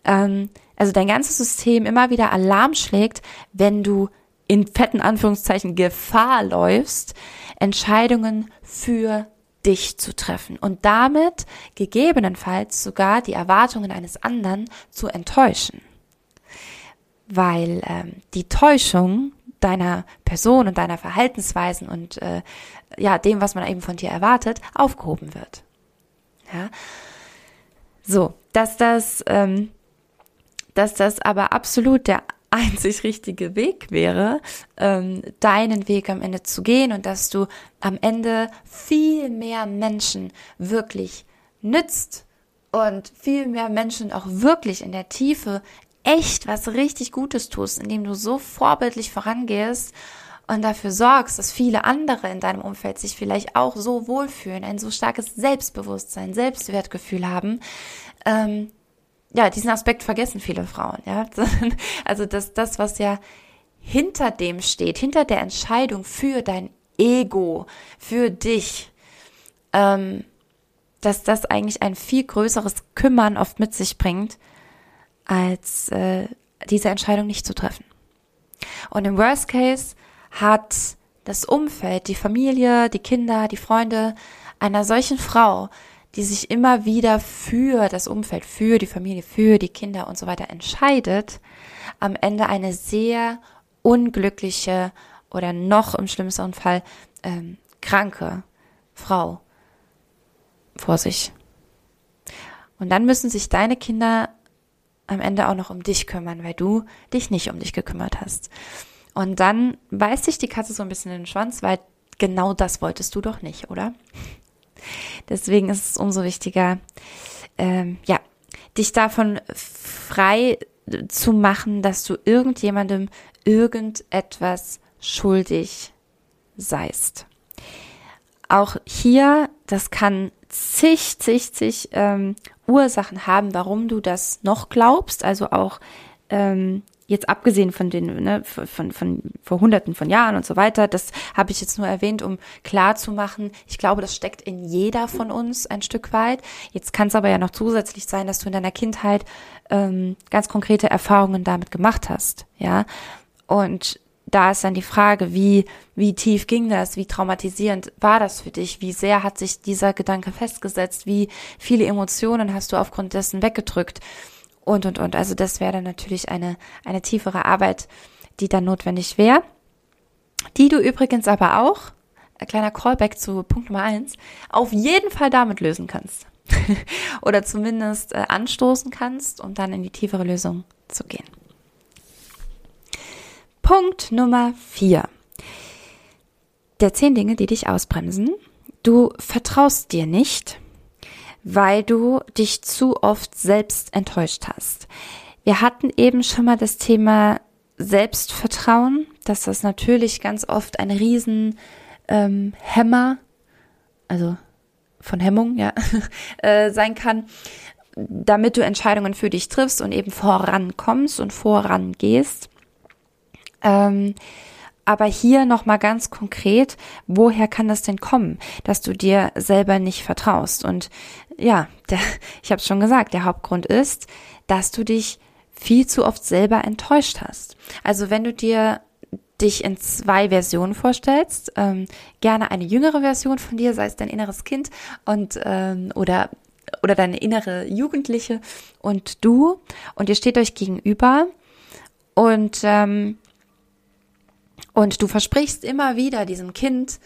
[SPEAKER 1] ähm, also dein ganzes System immer wieder Alarm schlägt, wenn du in fetten Anführungszeichen Gefahr läufst, Entscheidungen für dich zu treffen und damit gegebenenfalls sogar die Erwartungen eines anderen zu enttäuschen. Weil ähm, die Täuschung deiner Person und deiner Verhaltensweisen und äh, ja, dem, was man eben von dir erwartet, aufgehoben wird. Ja. So, dass das, ähm, dass das aber absolut der <laughs> einzig richtige Weg wäre, ähm, deinen Weg am Ende zu gehen und dass du am Ende viel mehr Menschen wirklich nützt und viel mehr Menschen auch wirklich in der Tiefe echt was richtig Gutes tust, indem du so vorbildlich vorangehst und dafür sorgst, dass viele andere in deinem Umfeld sich vielleicht auch so wohlfühlen, ein so starkes Selbstbewusstsein, Selbstwertgefühl haben, ähm, ja, diesen Aspekt vergessen viele Frauen, ja. <laughs> Also das, das, was ja hinter dem steht, hinter der Entscheidung für dein Ego, für dich, ähm, dass das eigentlich ein viel größeres Kümmern oft mit sich bringt, als äh, diese Entscheidung nicht zu treffen. Und im Worst Case hat das Umfeld, die Familie, die Kinder, die Freunde einer solchen Frau, die sich immer wieder für das Umfeld, für die Familie, für die Kinder und so weiter entscheidet, am Ende eine sehr unglückliche oder noch im schlimmsten Fall ähm, kranke Frau vor sich. Und dann müssen sich deine Kinder am Ende auch noch um dich kümmern, weil du dich nicht um dich gekümmert hast. Und dann beißt sich die Katze so ein bisschen in den Schwanz, weil genau das wolltest du doch nicht, oder? <laughs> Deswegen ist es umso wichtiger, ähm, ja, dich davon frei zu machen, dass du irgendjemandem irgendetwas schuldig seist. Auch hier, das kann zig, zig, zig ähm, Ursachen haben, warum du das noch glaubst. Also auch ähm, jetzt abgesehen von den, ne, von, von, von vor hunderten von Jahren und so weiter, das habe ich jetzt nur erwähnt, um klar zu machen, ich glaube, das steckt in jeder von uns ein Stück weit. Jetzt kann es aber ja noch zusätzlich sein, dass du in deiner Kindheit ähm, ganz konkrete Erfahrungen damit gemacht hast, ja. Und da ist dann die Frage, wie, wie tief ging das, wie traumatisierend war das für dich, wie sehr hat sich dieser Gedanke festgesetzt, wie viele Emotionen hast du aufgrund dessen weggedrückt und, und, und. Also das wäre dann natürlich eine, eine tiefere Arbeit, die dann notwendig wäre, die du übrigens aber auch, ein kleiner Callback zu Punkt Nummer eins, auf jeden Fall damit lösen kannst. <laughs> Oder zumindest äh, anstoßen kannst, um dann in die tiefere Lösung zu gehen. Punkt Nummer vier. Der zehn Dinge, die dich ausbremsen. Du vertraust dir nicht, weil du dich zu oft selbst enttäuscht hast. Wir hatten eben schon mal das Thema Selbstvertrauen, dass das natürlich ganz oft ein riesen ähm, Hämmer, also von Hemmung, ja, <laughs> äh, sein kann, damit du Entscheidungen für dich triffst und eben vorankommst und vorangehst. Ähm, aber hier nochmal ganz konkret, woher kann das denn kommen, dass du dir selber nicht vertraust? Und ja, <laughs> der, ich habe schon gesagt, der Hauptgrund ist, dass du dich viel zu oft selber enttäuscht hast. Also wenn du dir dich in zwei Versionen vorstellst, ähm, gerne eine jüngere Version von dir, sei es dein inneres Kind und ähm, oder oder deine innere Jugendliche und du und ihr steht euch gegenüber und ähm, und du versprichst immer wieder diesem Kind,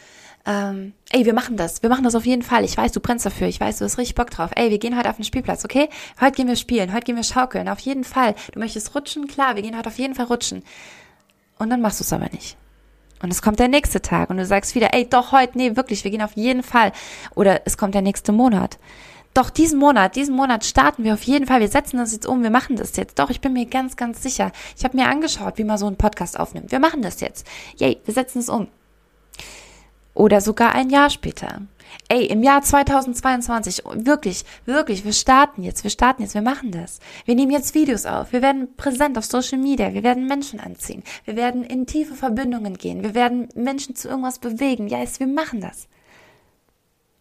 [SPEAKER 1] ähm, ey, wir machen das, wir machen das auf jeden Fall. Ich weiß, du brennst dafür, ich weiß, du hast richtig Bock drauf. Ey, wir gehen heute auf den Spielplatz, okay? Heute gehen wir spielen, heute gehen wir schaukeln, auf jeden Fall. Du möchtest rutschen, klar, wir gehen heute auf jeden Fall rutschen. Und dann machst du es aber nicht. Und es kommt der nächste Tag und du sagst wieder, ey, doch heute, nee, wirklich, wir gehen auf jeden Fall. Oder es kommt der nächste Monat. Doch diesen Monat, diesen Monat starten wir auf jeden Fall. Wir setzen das jetzt um, wir machen das jetzt. Doch, ich bin mir ganz, ganz sicher. Ich habe mir angeschaut, wie man so einen Podcast aufnimmt. Wir machen das jetzt. Yay, wir setzen es um. Oder sogar ein Jahr später. Ey, im Jahr 2022, wirklich, wirklich, wir starten jetzt, wir starten jetzt, wir machen das. Wir nehmen jetzt Videos auf, wir werden präsent auf Social Media, wir werden Menschen anziehen, wir werden in tiefe Verbindungen gehen, wir werden Menschen zu irgendwas bewegen. Ja, yes, wir machen das.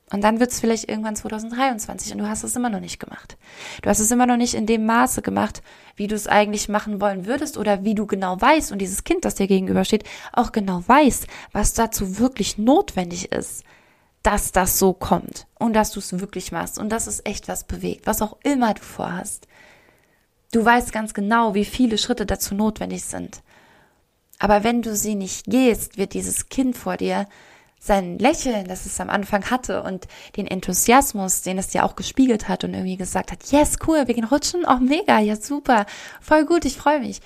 [SPEAKER 1] Und dann wird es vielleicht irgendwann 2023 und du hast es immer noch nicht gemacht. Du hast es immer noch nicht in dem Maße gemacht, wie du es eigentlich machen wollen würdest oder wie du genau weißt und dieses Kind, das dir gegenübersteht, auch genau weiß, was dazu wirklich notwendig ist, dass das so kommt und dass du es wirklich machst und dass es echt was bewegt, was auch immer du vorhast. Du weißt ganz genau, wie viele Schritte dazu notwendig sind. Aber wenn du sie nicht gehst, wird dieses Kind vor dir sein Lächeln, das es am Anfang hatte und den Enthusiasmus, den es dir auch gespiegelt hat und irgendwie gesagt hat, yes, cool, wir gehen rutschen, oh mega, ja super, voll gut, ich freue mich.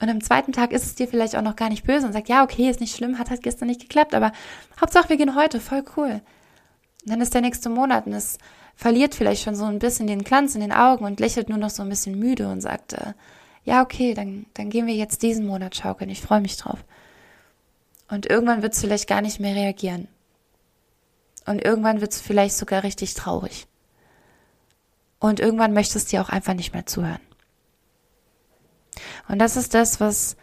[SPEAKER 1] Und am zweiten Tag ist es dir vielleicht auch noch gar nicht böse und sagt, ja, okay, ist nicht schlimm, hat halt gestern nicht geklappt, aber Hauptsache wir gehen heute, voll cool. Und dann ist der nächste Monat und es verliert vielleicht schon so ein bisschen den Glanz in den Augen und lächelt nur noch so ein bisschen müde und sagt, äh, ja, okay, dann, dann gehen wir jetzt diesen Monat schaukeln, ich freue mich drauf. Und irgendwann wird es vielleicht gar nicht mehr reagieren. Und irgendwann wird es vielleicht sogar richtig traurig. Und irgendwann möchtest du dir auch einfach nicht mehr zuhören. Und das ist das, was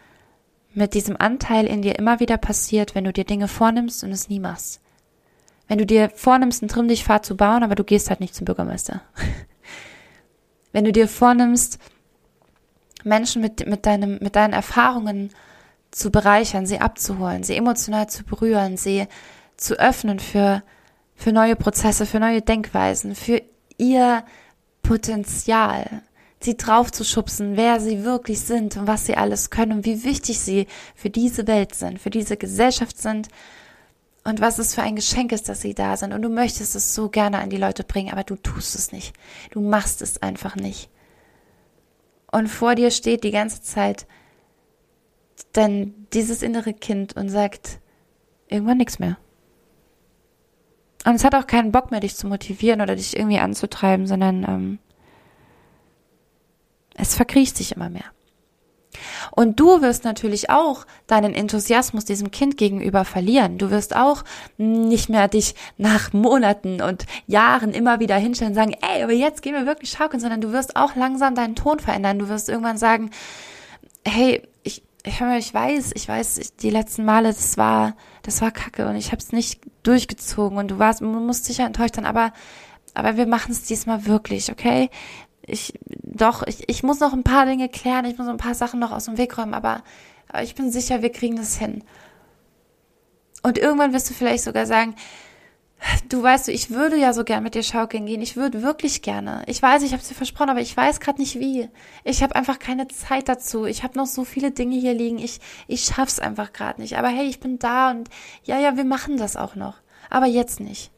[SPEAKER 1] mit diesem Anteil in dir immer wieder passiert, wenn du dir Dinge vornimmst und es nie machst. Wenn du dir vornimmst, einen Trimm-dich-Fahrt zu bauen, aber du gehst halt nicht zum Bürgermeister. <laughs> wenn du dir vornimmst, Menschen mit, mit, deinem, mit deinen Erfahrungen zu bereichern, sie abzuholen, sie emotional zu berühren, sie zu öffnen für, für neue Prozesse, für neue Denkweisen, für ihr Potenzial, sie drauf zu schubsen, wer sie wirklich sind und was sie alles können und wie wichtig sie für diese Welt sind, für diese Gesellschaft sind und was es für ein Geschenk ist, dass sie da sind. Und du möchtest es so gerne an die Leute bringen, aber du tust es nicht. Du machst es einfach nicht. Und vor dir steht die ganze Zeit dann dieses innere Kind und sagt irgendwann nichts mehr. Und es hat auch keinen Bock mehr, dich zu motivieren oder dich irgendwie anzutreiben, sondern ähm, es verkriecht sich immer mehr. Und du wirst natürlich auch deinen Enthusiasmus diesem Kind gegenüber verlieren. Du wirst auch nicht mehr dich nach Monaten und Jahren immer wieder hinstellen und sagen, ey, aber jetzt gehen wir wirklich schaukeln, sondern du wirst auch langsam deinen Ton verändern. Du wirst irgendwann sagen, hey, ich, ich weiß, ich weiß, die letzten Male, das war, das war Kacke und ich habe es nicht durchgezogen und du warst, du musst sicher enttäuscht sein, aber, aber wir machen es diesmal wirklich, okay? Ich, doch, ich, ich muss noch ein paar Dinge klären, ich muss ein paar Sachen noch aus dem Weg räumen, aber, aber ich bin sicher, wir kriegen das hin. Und irgendwann wirst du vielleicht sogar sagen, Du weißt ich würde ja so gern mit dir schaukeln gehen. Ich würde wirklich gerne. Ich weiß, ich habe es dir versprochen, aber ich weiß gerade nicht wie. Ich habe einfach keine Zeit dazu. Ich habe noch so viele Dinge hier liegen. Ich ich schaff's einfach gerade nicht. Aber hey, ich bin da und ja, ja, wir machen das auch noch. Aber jetzt nicht.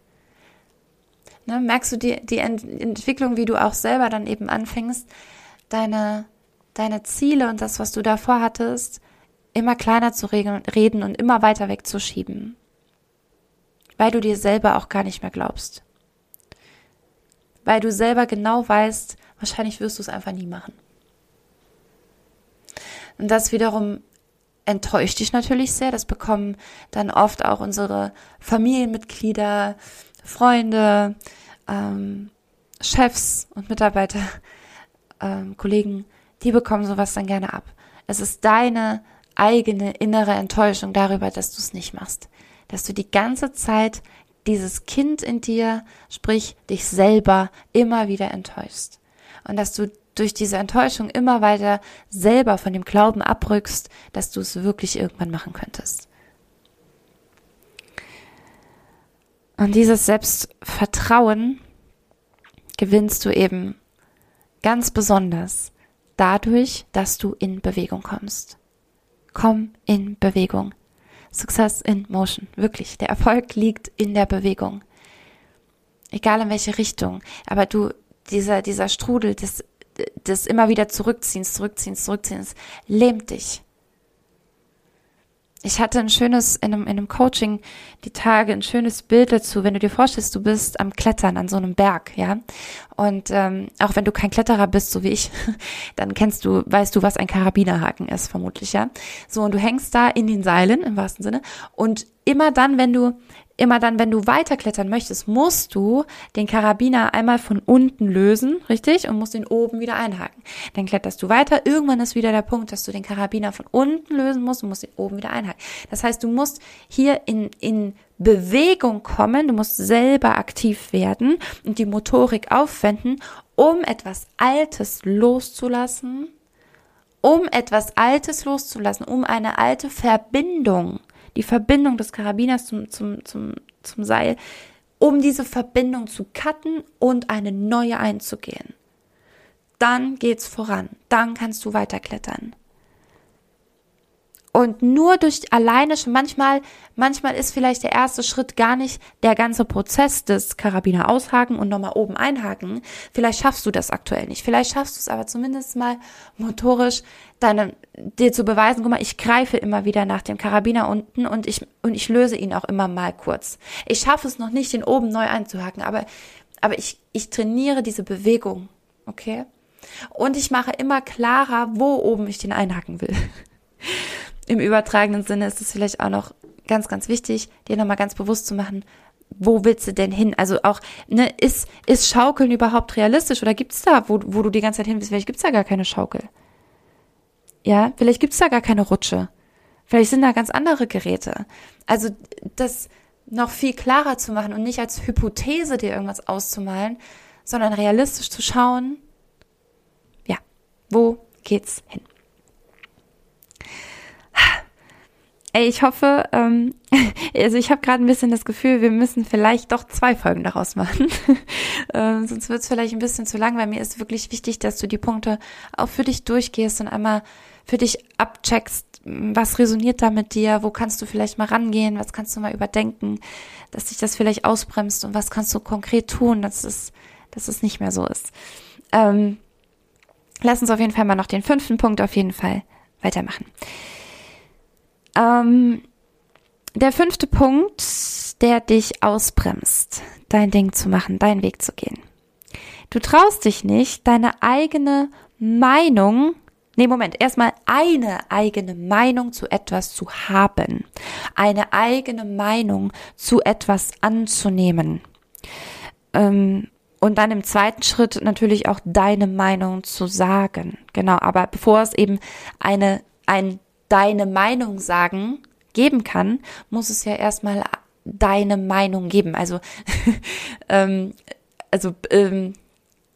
[SPEAKER 1] Ne, merkst du die die Ent Entwicklung, wie du auch selber dann eben anfängst, deine deine Ziele und das, was du davor hattest, immer kleiner zu reden und immer weiter wegzuschieben weil du dir selber auch gar nicht mehr glaubst. Weil du selber genau weißt, wahrscheinlich wirst du es einfach nie machen. Und das wiederum enttäuscht dich natürlich sehr. Das bekommen dann oft auch unsere Familienmitglieder, Freunde, ähm, Chefs und Mitarbeiter, ähm, Kollegen, die bekommen sowas dann gerne ab. Es ist deine eigene innere Enttäuschung darüber, dass du es nicht machst. Dass du die ganze Zeit dieses Kind in dir, sprich dich selber, immer wieder enttäuschst. Und dass du durch diese Enttäuschung immer weiter selber von dem Glauben abrückst, dass du es wirklich irgendwann machen könntest. Und dieses Selbstvertrauen gewinnst du eben ganz besonders dadurch, dass du in Bewegung kommst. Komm in Bewegung. Success in Motion. Wirklich. Der Erfolg liegt in der Bewegung. Egal in welche Richtung. Aber du, dieser, dieser Strudel des, des immer wieder Zurückziehens, Zurückziehens, Zurückziehens, lähmt dich. Ich hatte ein schönes, in einem, in einem Coaching die Tage, ein schönes Bild dazu, wenn du dir vorstellst, du bist am Klettern an so einem Berg, ja. Und ähm, auch wenn du kein Kletterer bist, so wie ich, <laughs> dann kennst du, weißt du, was ein Karabinerhaken ist, vermutlich, ja. So, und du hängst da in den Seilen, im wahrsten Sinne, und immer dann, wenn du immer dann, wenn du weiterklettern möchtest, musst du den Karabiner einmal von unten lösen, richtig? Und musst ihn oben wieder einhaken. Dann kletterst du weiter. Irgendwann ist wieder der Punkt, dass du den Karabiner von unten lösen musst und musst ihn oben wieder einhaken. Das heißt, du musst hier in, in Bewegung kommen, du musst selber aktiv werden und die Motorik aufwenden, um etwas Altes loszulassen, um etwas Altes loszulassen, um eine alte Verbindung die Verbindung des Karabiners zum, zum, zum, zum Seil, um diese Verbindung zu cutten und eine neue einzugehen. Dann geht's voran. Dann kannst du weiterklettern. Und nur durch alleine schon manchmal, manchmal ist vielleicht der erste Schritt gar nicht der ganze Prozess des Karabiner aushaken und nochmal oben einhaken. Vielleicht schaffst du das aktuell nicht. Vielleicht schaffst du es aber zumindest mal motorisch, deine, dir zu beweisen, guck mal, ich greife immer wieder nach dem Karabiner unten und ich, und ich löse ihn auch immer mal kurz. Ich schaffe es noch nicht, den oben neu einzuhaken, aber, aber ich, ich trainiere diese Bewegung. Okay? Und ich mache immer klarer, wo oben ich den einhaken will <laughs> im übertragenen Sinne ist es vielleicht auch noch ganz, ganz wichtig, dir nochmal ganz bewusst zu machen, wo willst du denn hin? Also auch, ne, ist, ist Schaukeln überhaupt realistisch oder gibt's da, wo, wo du die ganze Zeit hin bist, vielleicht gibt's da gar keine Schaukel. Ja, vielleicht gibt's da gar keine Rutsche. Vielleicht sind da ganz andere Geräte. Also das noch viel klarer zu machen und nicht als Hypothese dir irgendwas auszumalen, sondern realistisch zu schauen, ja, wo geht's hin? Ey, ich hoffe, ähm, <laughs> also ich habe gerade ein bisschen das Gefühl, wir müssen vielleicht doch zwei Folgen daraus machen. <laughs> ähm, sonst wird es vielleicht ein bisschen zu lang, weil mir ist wirklich wichtig, dass du die Punkte auch für dich durchgehst und einmal für dich abcheckst, was resoniert da mit dir, wo kannst du vielleicht mal rangehen, was kannst du mal überdenken, dass dich das vielleicht ausbremst und was kannst du konkret tun, dass es, dass es nicht mehr so ist. Ähm, lass uns auf jeden Fall mal noch den fünften Punkt auf jeden Fall weitermachen. Ähm, der fünfte Punkt, der dich ausbremst, dein Ding zu machen, deinen Weg zu gehen. Du traust dich nicht, deine eigene Meinung, nee, Moment, erstmal eine eigene Meinung zu etwas zu haben. Eine eigene Meinung zu etwas anzunehmen. Ähm, und dann im zweiten Schritt natürlich auch deine Meinung zu sagen. Genau, aber bevor es eben eine, ein deine Meinung sagen geben kann, muss es ja erstmal deine Meinung geben. Also, <laughs> ähm, also ähm,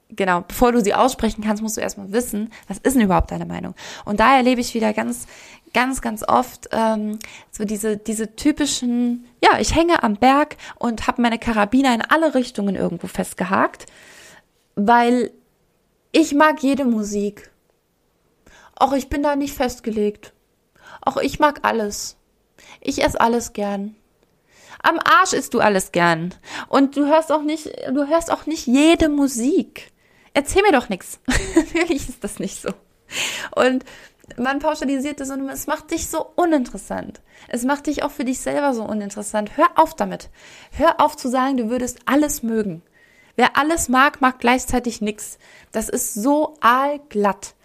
[SPEAKER 1] genau, bevor du sie aussprechen kannst, musst du erstmal wissen, was ist denn überhaupt deine Meinung. Und da erlebe ich wieder ganz, ganz, ganz oft ähm, so diese, diese typischen, ja, ich hänge am Berg und habe meine Karabiner in alle Richtungen irgendwo festgehakt, weil ich mag jede Musik. Auch ich bin da nicht festgelegt. Auch ich mag alles. Ich esse alles gern. Am Arsch isst du alles gern. Und du hörst auch nicht, du hörst auch nicht jede Musik. Erzähl mir doch nichts. <laughs> Natürlich ist das nicht so. Und man pauschalisiert das und es macht dich so uninteressant. Es macht dich auch für dich selber so uninteressant. Hör auf damit. Hör auf zu sagen, du würdest alles mögen. Wer alles mag, mag gleichzeitig nichts. Das ist so aalglatt.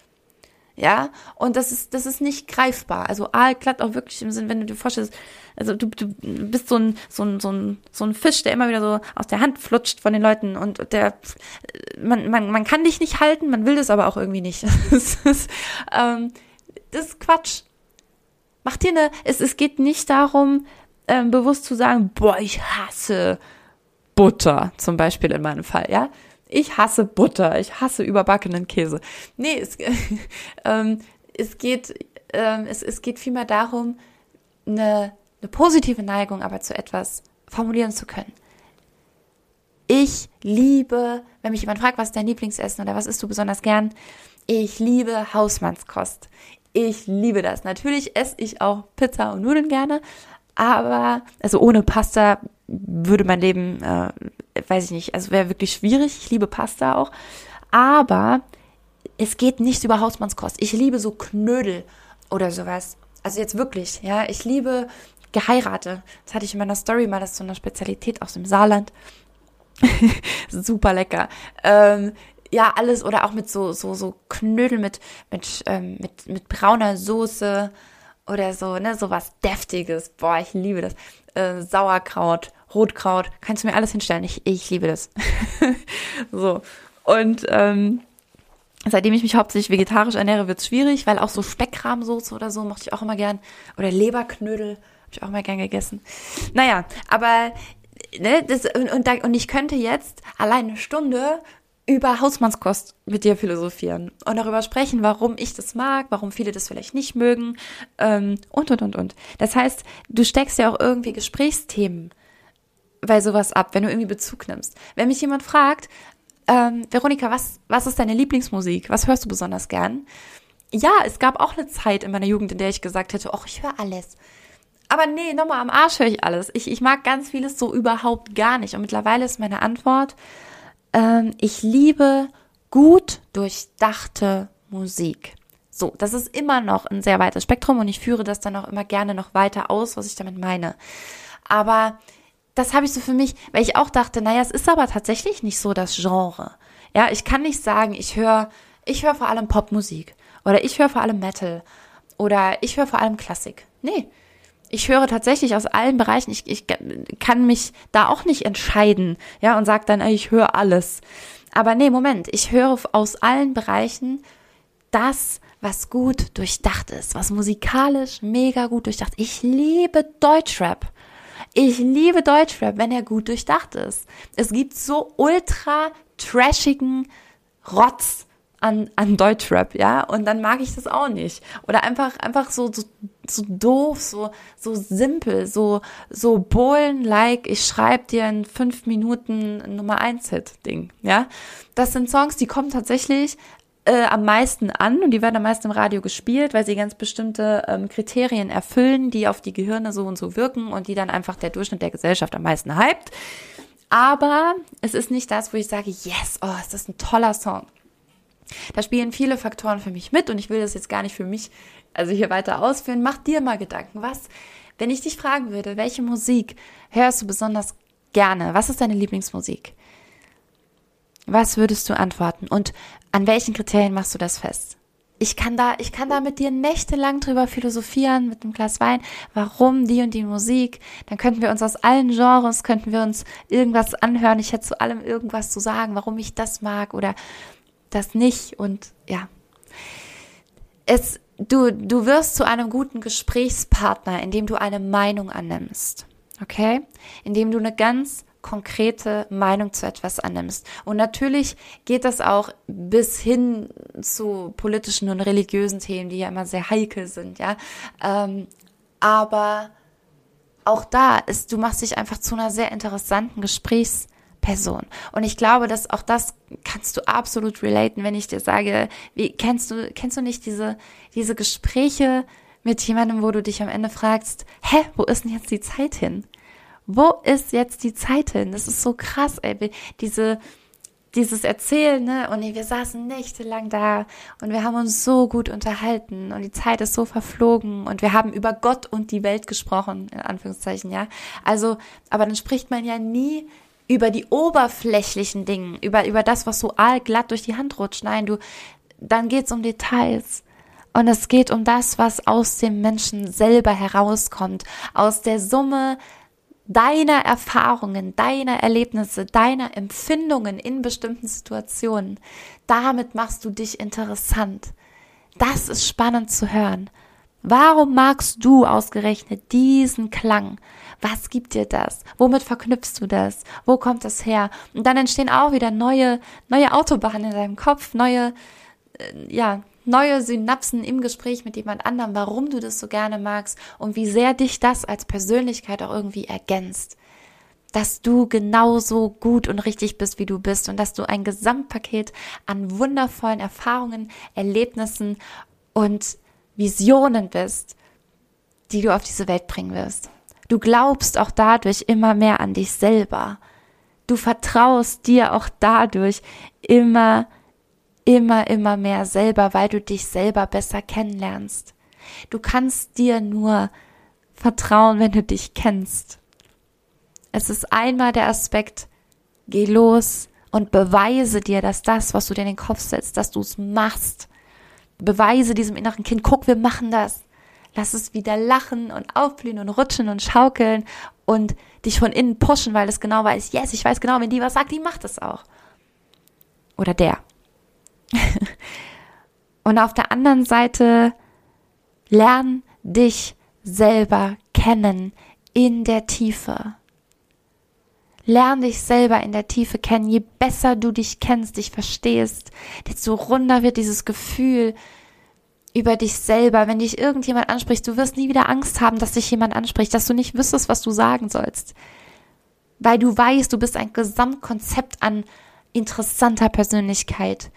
[SPEAKER 1] Ja, und das ist, das ist nicht greifbar. Also aalglatt auch wirklich im Sinn, wenn du dir vorstellst, also du, du bist so ein, so ein, so ein, so ein Fisch, der immer wieder so aus der Hand flutscht von den Leuten und der, man, man, man kann dich nicht halten, man will das aber auch irgendwie nicht. <laughs> Das ist, ähm, das ist Quatsch. Mach dir eine, es, es geht nicht darum, ähm, bewusst zu sagen, boah, ich hasse Butter, zum Beispiel in meinem Fall, ja. Ich hasse Butter, ich hasse überbackenen Käse. Nee, es, <laughs> ähm, es geht, ähm, es, es geht vielmehr darum, eine, eine positive Neigung aber zu etwas formulieren zu können. Ich liebe, wenn mich jemand fragt, was ist dein Lieblingsessen oder was isst du besonders gern? Ich liebe Hausmannskost. Ich liebe das. Natürlich esse ich auch Pizza und Nudeln gerne, aber also ohne Pasta würde mein Leben, äh, weiß ich nicht, also wäre wirklich schwierig. Ich liebe Pasta auch, aber es geht nicht über Hausmannskost. Ich liebe so Knödel oder sowas. Also jetzt wirklich, ja, ich liebe geheirate. Das hatte ich in meiner Story mal, das ist so eine Spezialität aus dem Saarland. <laughs> Super lecker. Ähm, ja, alles oder auch mit so so so Knödel mit mit ähm, mit mit brauner Soße oder so, ne, so was deftiges. Boah, ich liebe das. Äh, Sauerkraut, Rotkraut, kannst du mir alles hinstellen. Ich ich liebe das. <laughs> so. Und ähm, Seitdem ich mich hauptsächlich vegetarisch ernähre, wird's schwierig, weil auch so Speckrahmsoße oder so mochte ich auch immer gern. Oder Leberknödel habe ich auch immer gern gegessen. Naja, aber ne, das, und, und, und ich könnte jetzt allein eine Stunde über Hausmannskost mit dir philosophieren und darüber sprechen, warum ich das mag, warum viele das vielleicht nicht mögen ähm, und, und, und, und. Das heißt, du steckst ja auch irgendwie Gesprächsthemen bei sowas ab, wenn du irgendwie Bezug nimmst. Wenn mich jemand fragt, ähm, Veronika, was, was ist deine Lieblingsmusik? Was hörst du besonders gern? Ja, es gab auch eine Zeit in meiner Jugend, in der ich gesagt hätte, ach, ich höre alles. Aber nee, nochmal am Arsch höre ich alles. Ich, ich mag ganz vieles so überhaupt gar nicht. Und mittlerweile ist meine Antwort, ähm, ich liebe gut durchdachte Musik. So, das ist immer noch ein sehr weites Spektrum und ich führe das dann auch immer gerne noch weiter aus, was ich damit meine. Aber das habe ich so für mich, weil ich auch dachte, naja, es ist aber tatsächlich nicht so das Genre. Ja, ich kann nicht sagen, ich höre, ich höre vor allem Popmusik oder ich höre vor allem Metal oder ich höre vor allem Klassik. Nee, ich höre tatsächlich aus allen Bereichen, ich, ich kann mich da auch nicht entscheiden, ja, und sage dann, ich höre alles. Aber nee, Moment, ich höre aus allen Bereichen das, was gut durchdacht ist, was musikalisch mega gut durchdacht. Ich liebe Deutschrap. Ich liebe Deutschrap, wenn er gut durchdacht ist. Es gibt so ultra trashigen Rotz an, an Deutschrap, ja, und dann mag ich das auch nicht. Oder einfach, einfach so, so, so doof, so, so simpel, so, so Bohlen-like, ich schreibe dir in fünf Minuten Nummer eins Hit-Ding, ja. Das sind Songs, die kommen tatsächlich äh, am meisten an und die werden am meisten im Radio gespielt, weil sie ganz bestimmte ähm, Kriterien erfüllen, die auf die Gehirne so und so wirken und die dann einfach der Durchschnitt der Gesellschaft am meisten hypt. Aber es ist nicht das, wo ich sage, yes, oh, ist das ein toller Song. Da spielen viele Faktoren für mich mit und ich will das jetzt gar nicht für mich, also hier weiter ausführen. Mach dir mal Gedanken, was, wenn ich dich fragen würde, welche Musik hörst du besonders gerne? Was ist deine Lieblingsmusik? Was würdest du antworten? Und an welchen Kriterien machst du das fest? Ich kann da, ich kann da mit dir nächtelang drüber philosophieren, mit einem Glas Wein, warum die und die Musik. Dann könnten wir uns aus allen Genres, könnten wir uns irgendwas anhören. Ich hätte zu allem irgendwas zu sagen, warum ich das mag oder das nicht und ja. Es, du, du wirst zu einem guten Gesprächspartner, indem du eine Meinung annimmst. Okay? Indem du eine ganz konkrete Meinung zu etwas annimmst. Und natürlich geht das auch bis hin zu politischen und religiösen Themen, die ja immer sehr heikel sind, ja. Ähm, aber auch da ist, du machst dich einfach zu einer sehr interessanten Gesprächs Person. Und ich glaube, dass auch das kannst du absolut relaten, wenn ich dir sage, wie kennst du, kennst du nicht diese, diese Gespräche mit jemandem, wo du dich am Ende fragst, hä, wo ist denn jetzt die Zeit hin? Wo ist jetzt die Zeit hin? Das ist so krass, ey. Diese, dieses Erzählen, ne? Und wir saßen nächtelang da und wir haben uns so gut unterhalten und die Zeit ist so verflogen und wir haben über Gott und die Welt gesprochen, in Anführungszeichen, ja. Also, aber dann spricht man ja nie über die oberflächlichen Dinge, über, über das, was so allglatt durch die Hand rutscht. Nein, du, dann geht's um Details. Und es geht um das, was aus dem Menschen selber herauskommt, aus der Summe deiner Erfahrungen, deiner Erlebnisse, deiner Empfindungen in bestimmten Situationen. Damit machst du dich interessant. Das ist spannend zu hören. Warum magst du ausgerechnet diesen Klang? Was gibt dir das? Womit verknüpfst du das? Wo kommt das her? Und dann entstehen auch wieder neue, neue Autobahnen in deinem Kopf, neue, äh, ja, neue Synapsen im Gespräch mit jemand anderem, warum du das so gerne magst und wie sehr dich das als Persönlichkeit auch irgendwie ergänzt. Dass du genauso gut und richtig bist, wie du bist und dass du ein Gesamtpaket an wundervollen Erfahrungen, Erlebnissen und Visionen bist, die du auf diese Welt bringen wirst. Du glaubst auch dadurch immer mehr an dich selber. Du vertraust dir auch dadurch immer, immer, immer mehr selber, weil du dich selber besser kennenlernst. Du kannst dir nur vertrauen, wenn du dich kennst. Es ist einmal der Aspekt, geh los und beweise dir, dass das, was du dir in den Kopf setzt, dass du es machst. Beweise diesem inneren Kind, guck, wir machen das. Lass es wieder lachen und aufblühen und rutschen und schaukeln und dich von innen pushen, weil es genau weiß, yes, ich weiß genau, wenn die was sagt, die macht es auch. Oder der. <laughs> und auf der anderen Seite lern dich selber kennen in der Tiefe. Lern dich selber in der Tiefe kennen. Je besser du dich kennst, dich verstehst, desto runder wird dieses Gefühl, über dich selber. Wenn dich irgendjemand anspricht, du wirst nie wieder Angst haben, dass dich jemand anspricht, dass du nicht wüsstest, was du sagen sollst. Weil du weißt, du bist ein Gesamtkonzept an interessanter Persönlichkeit.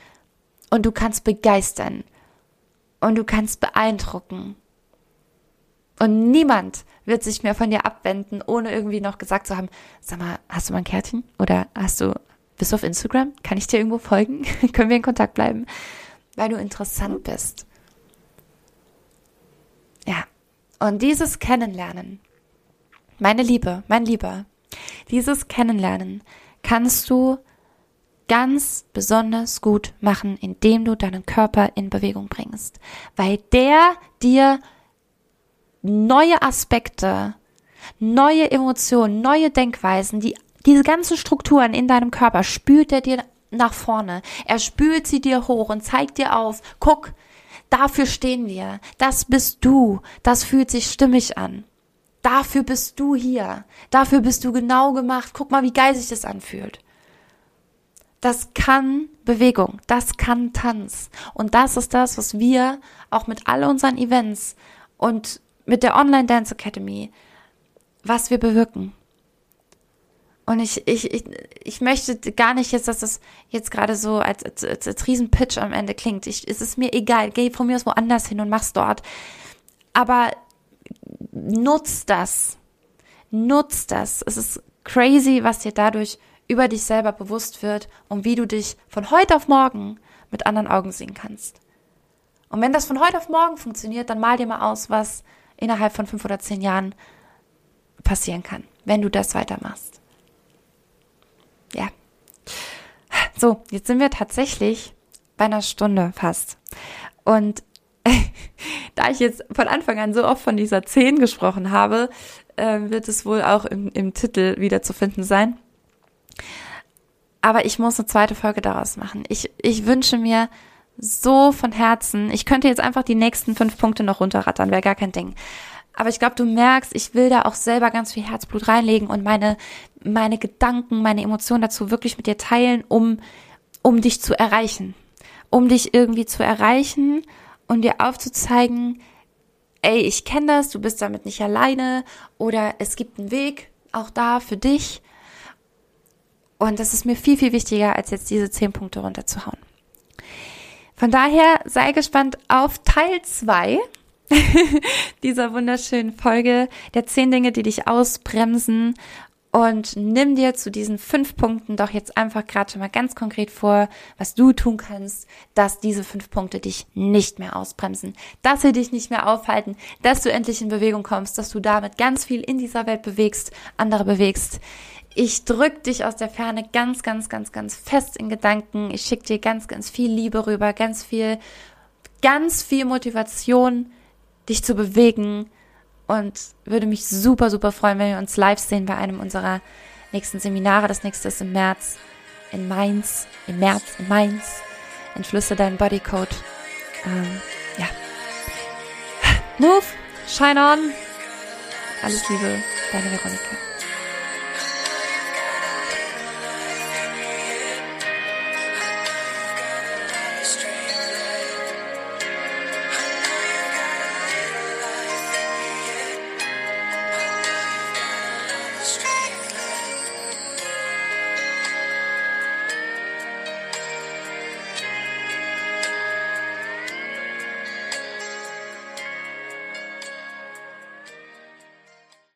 [SPEAKER 1] Und du kannst begeistern. Und du kannst beeindrucken. Und niemand wird sich mehr von dir abwenden, ohne irgendwie noch gesagt zu haben, sag mal, hast du mal ein Kärtchen? Oder hast du, bist du auf Instagram? Kann ich dir irgendwo folgen? <laughs> Können wir in Kontakt bleiben? Weil du interessant bist. Ja. Und dieses Kennenlernen, meine Liebe, mein Lieber, dieses Kennenlernen kannst du ganz besonders gut machen, indem du deinen Körper in Bewegung bringst, weil der dir neue Aspekte, neue Emotionen, neue Denkweisen, die diese ganzen Strukturen in deinem Körper spült er dir nach vorne. Er spült sie dir hoch und zeigt dir auf, guck, Dafür stehen wir. Das bist du. Das fühlt sich stimmig an. Dafür bist du hier. Dafür bist du genau gemacht. Guck mal, wie geil sich das anfühlt. Das kann Bewegung, das kann Tanz. Und das ist das, was wir auch mit all unseren Events und mit der Online Dance Academy, was wir bewirken. Und ich, ich, ich, ich möchte gar nicht jetzt, dass das jetzt gerade so als, als, als, als Riesenpitch am Ende klingt. Ich, es ist mir egal. Geh von mir aus woanders hin und mach's dort. Aber nutz das. Nutz das. Es ist crazy, was dir dadurch über dich selber bewusst wird und wie du dich von heute auf morgen mit anderen Augen sehen kannst. Und wenn das von heute auf morgen funktioniert, dann mal dir mal aus, was innerhalb von fünf oder zehn Jahren passieren kann, wenn du das weitermachst. So, jetzt sind wir tatsächlich bei einer Stunde fast. Und <laughs> da ich jetzt von Anfang an so oft von dieser 10 gesprochen habe, äh, wird es wohl auch im, im Titel wieder zu finden sein. Aber ich muss eine zweite Folge daraus machen. Ich, ich wünsche mir so von Herzen, ich könnte jetzt einfach die nächsten fünf Punkte noch runterrattern, wäre gar kein Ding. Aber ich glaube, du merkst, ich will da auch selber ganz viel Herzblut reinlegen und meine, meine Gedanken, meine Emotionen dazu wirklich mit dir teilen, um, um dich zu erreichen. Um dich irgendwie zu erreichen und dir aufzuzeigen, ey, ich kenne das, du bist damit nicht alleine oder es gibt einen Weg, auch da für dich. Und das ist mir viel, viel wichtiger, als jetzt diese zehn Punkte runterzuhauen. Von daher sei gespannt auf Teil zwei <laughs> dieser wunderschönen Folge der zehn Dinge, die dich ausbremsen. Und nimm dir zu diesen fünf Punkten doch jetzt einfach gerade schon mal ganz konkret vor, was du tun kannst, dass diese fünf Punkte dich nicht mehr ausbremsen, dass sie dich nicht mehr aufhalten, dass du endlich in Bewegung kommst, dass du damit ganz viel in dieser Welt bewegst, andere bewegst. Ich drück dich aus der Ferne ganz, ganz, ganz, ganz fest in Gedanken. Ich schicke dir ganz, ganz viel Liebe rüber, ganz viel ganz viel Motivation, dich zu bewegen und würde mich super, super freuen, wenn wir uns live sehen bei einem unserer nächsten Seminare. Das nächste ist im März in Mainz, im März in Mainz. Entschlüsse deinen Bodycode. Ähm, ja. <laughs> Move, shine on. Alles Liebe, deine Veronika.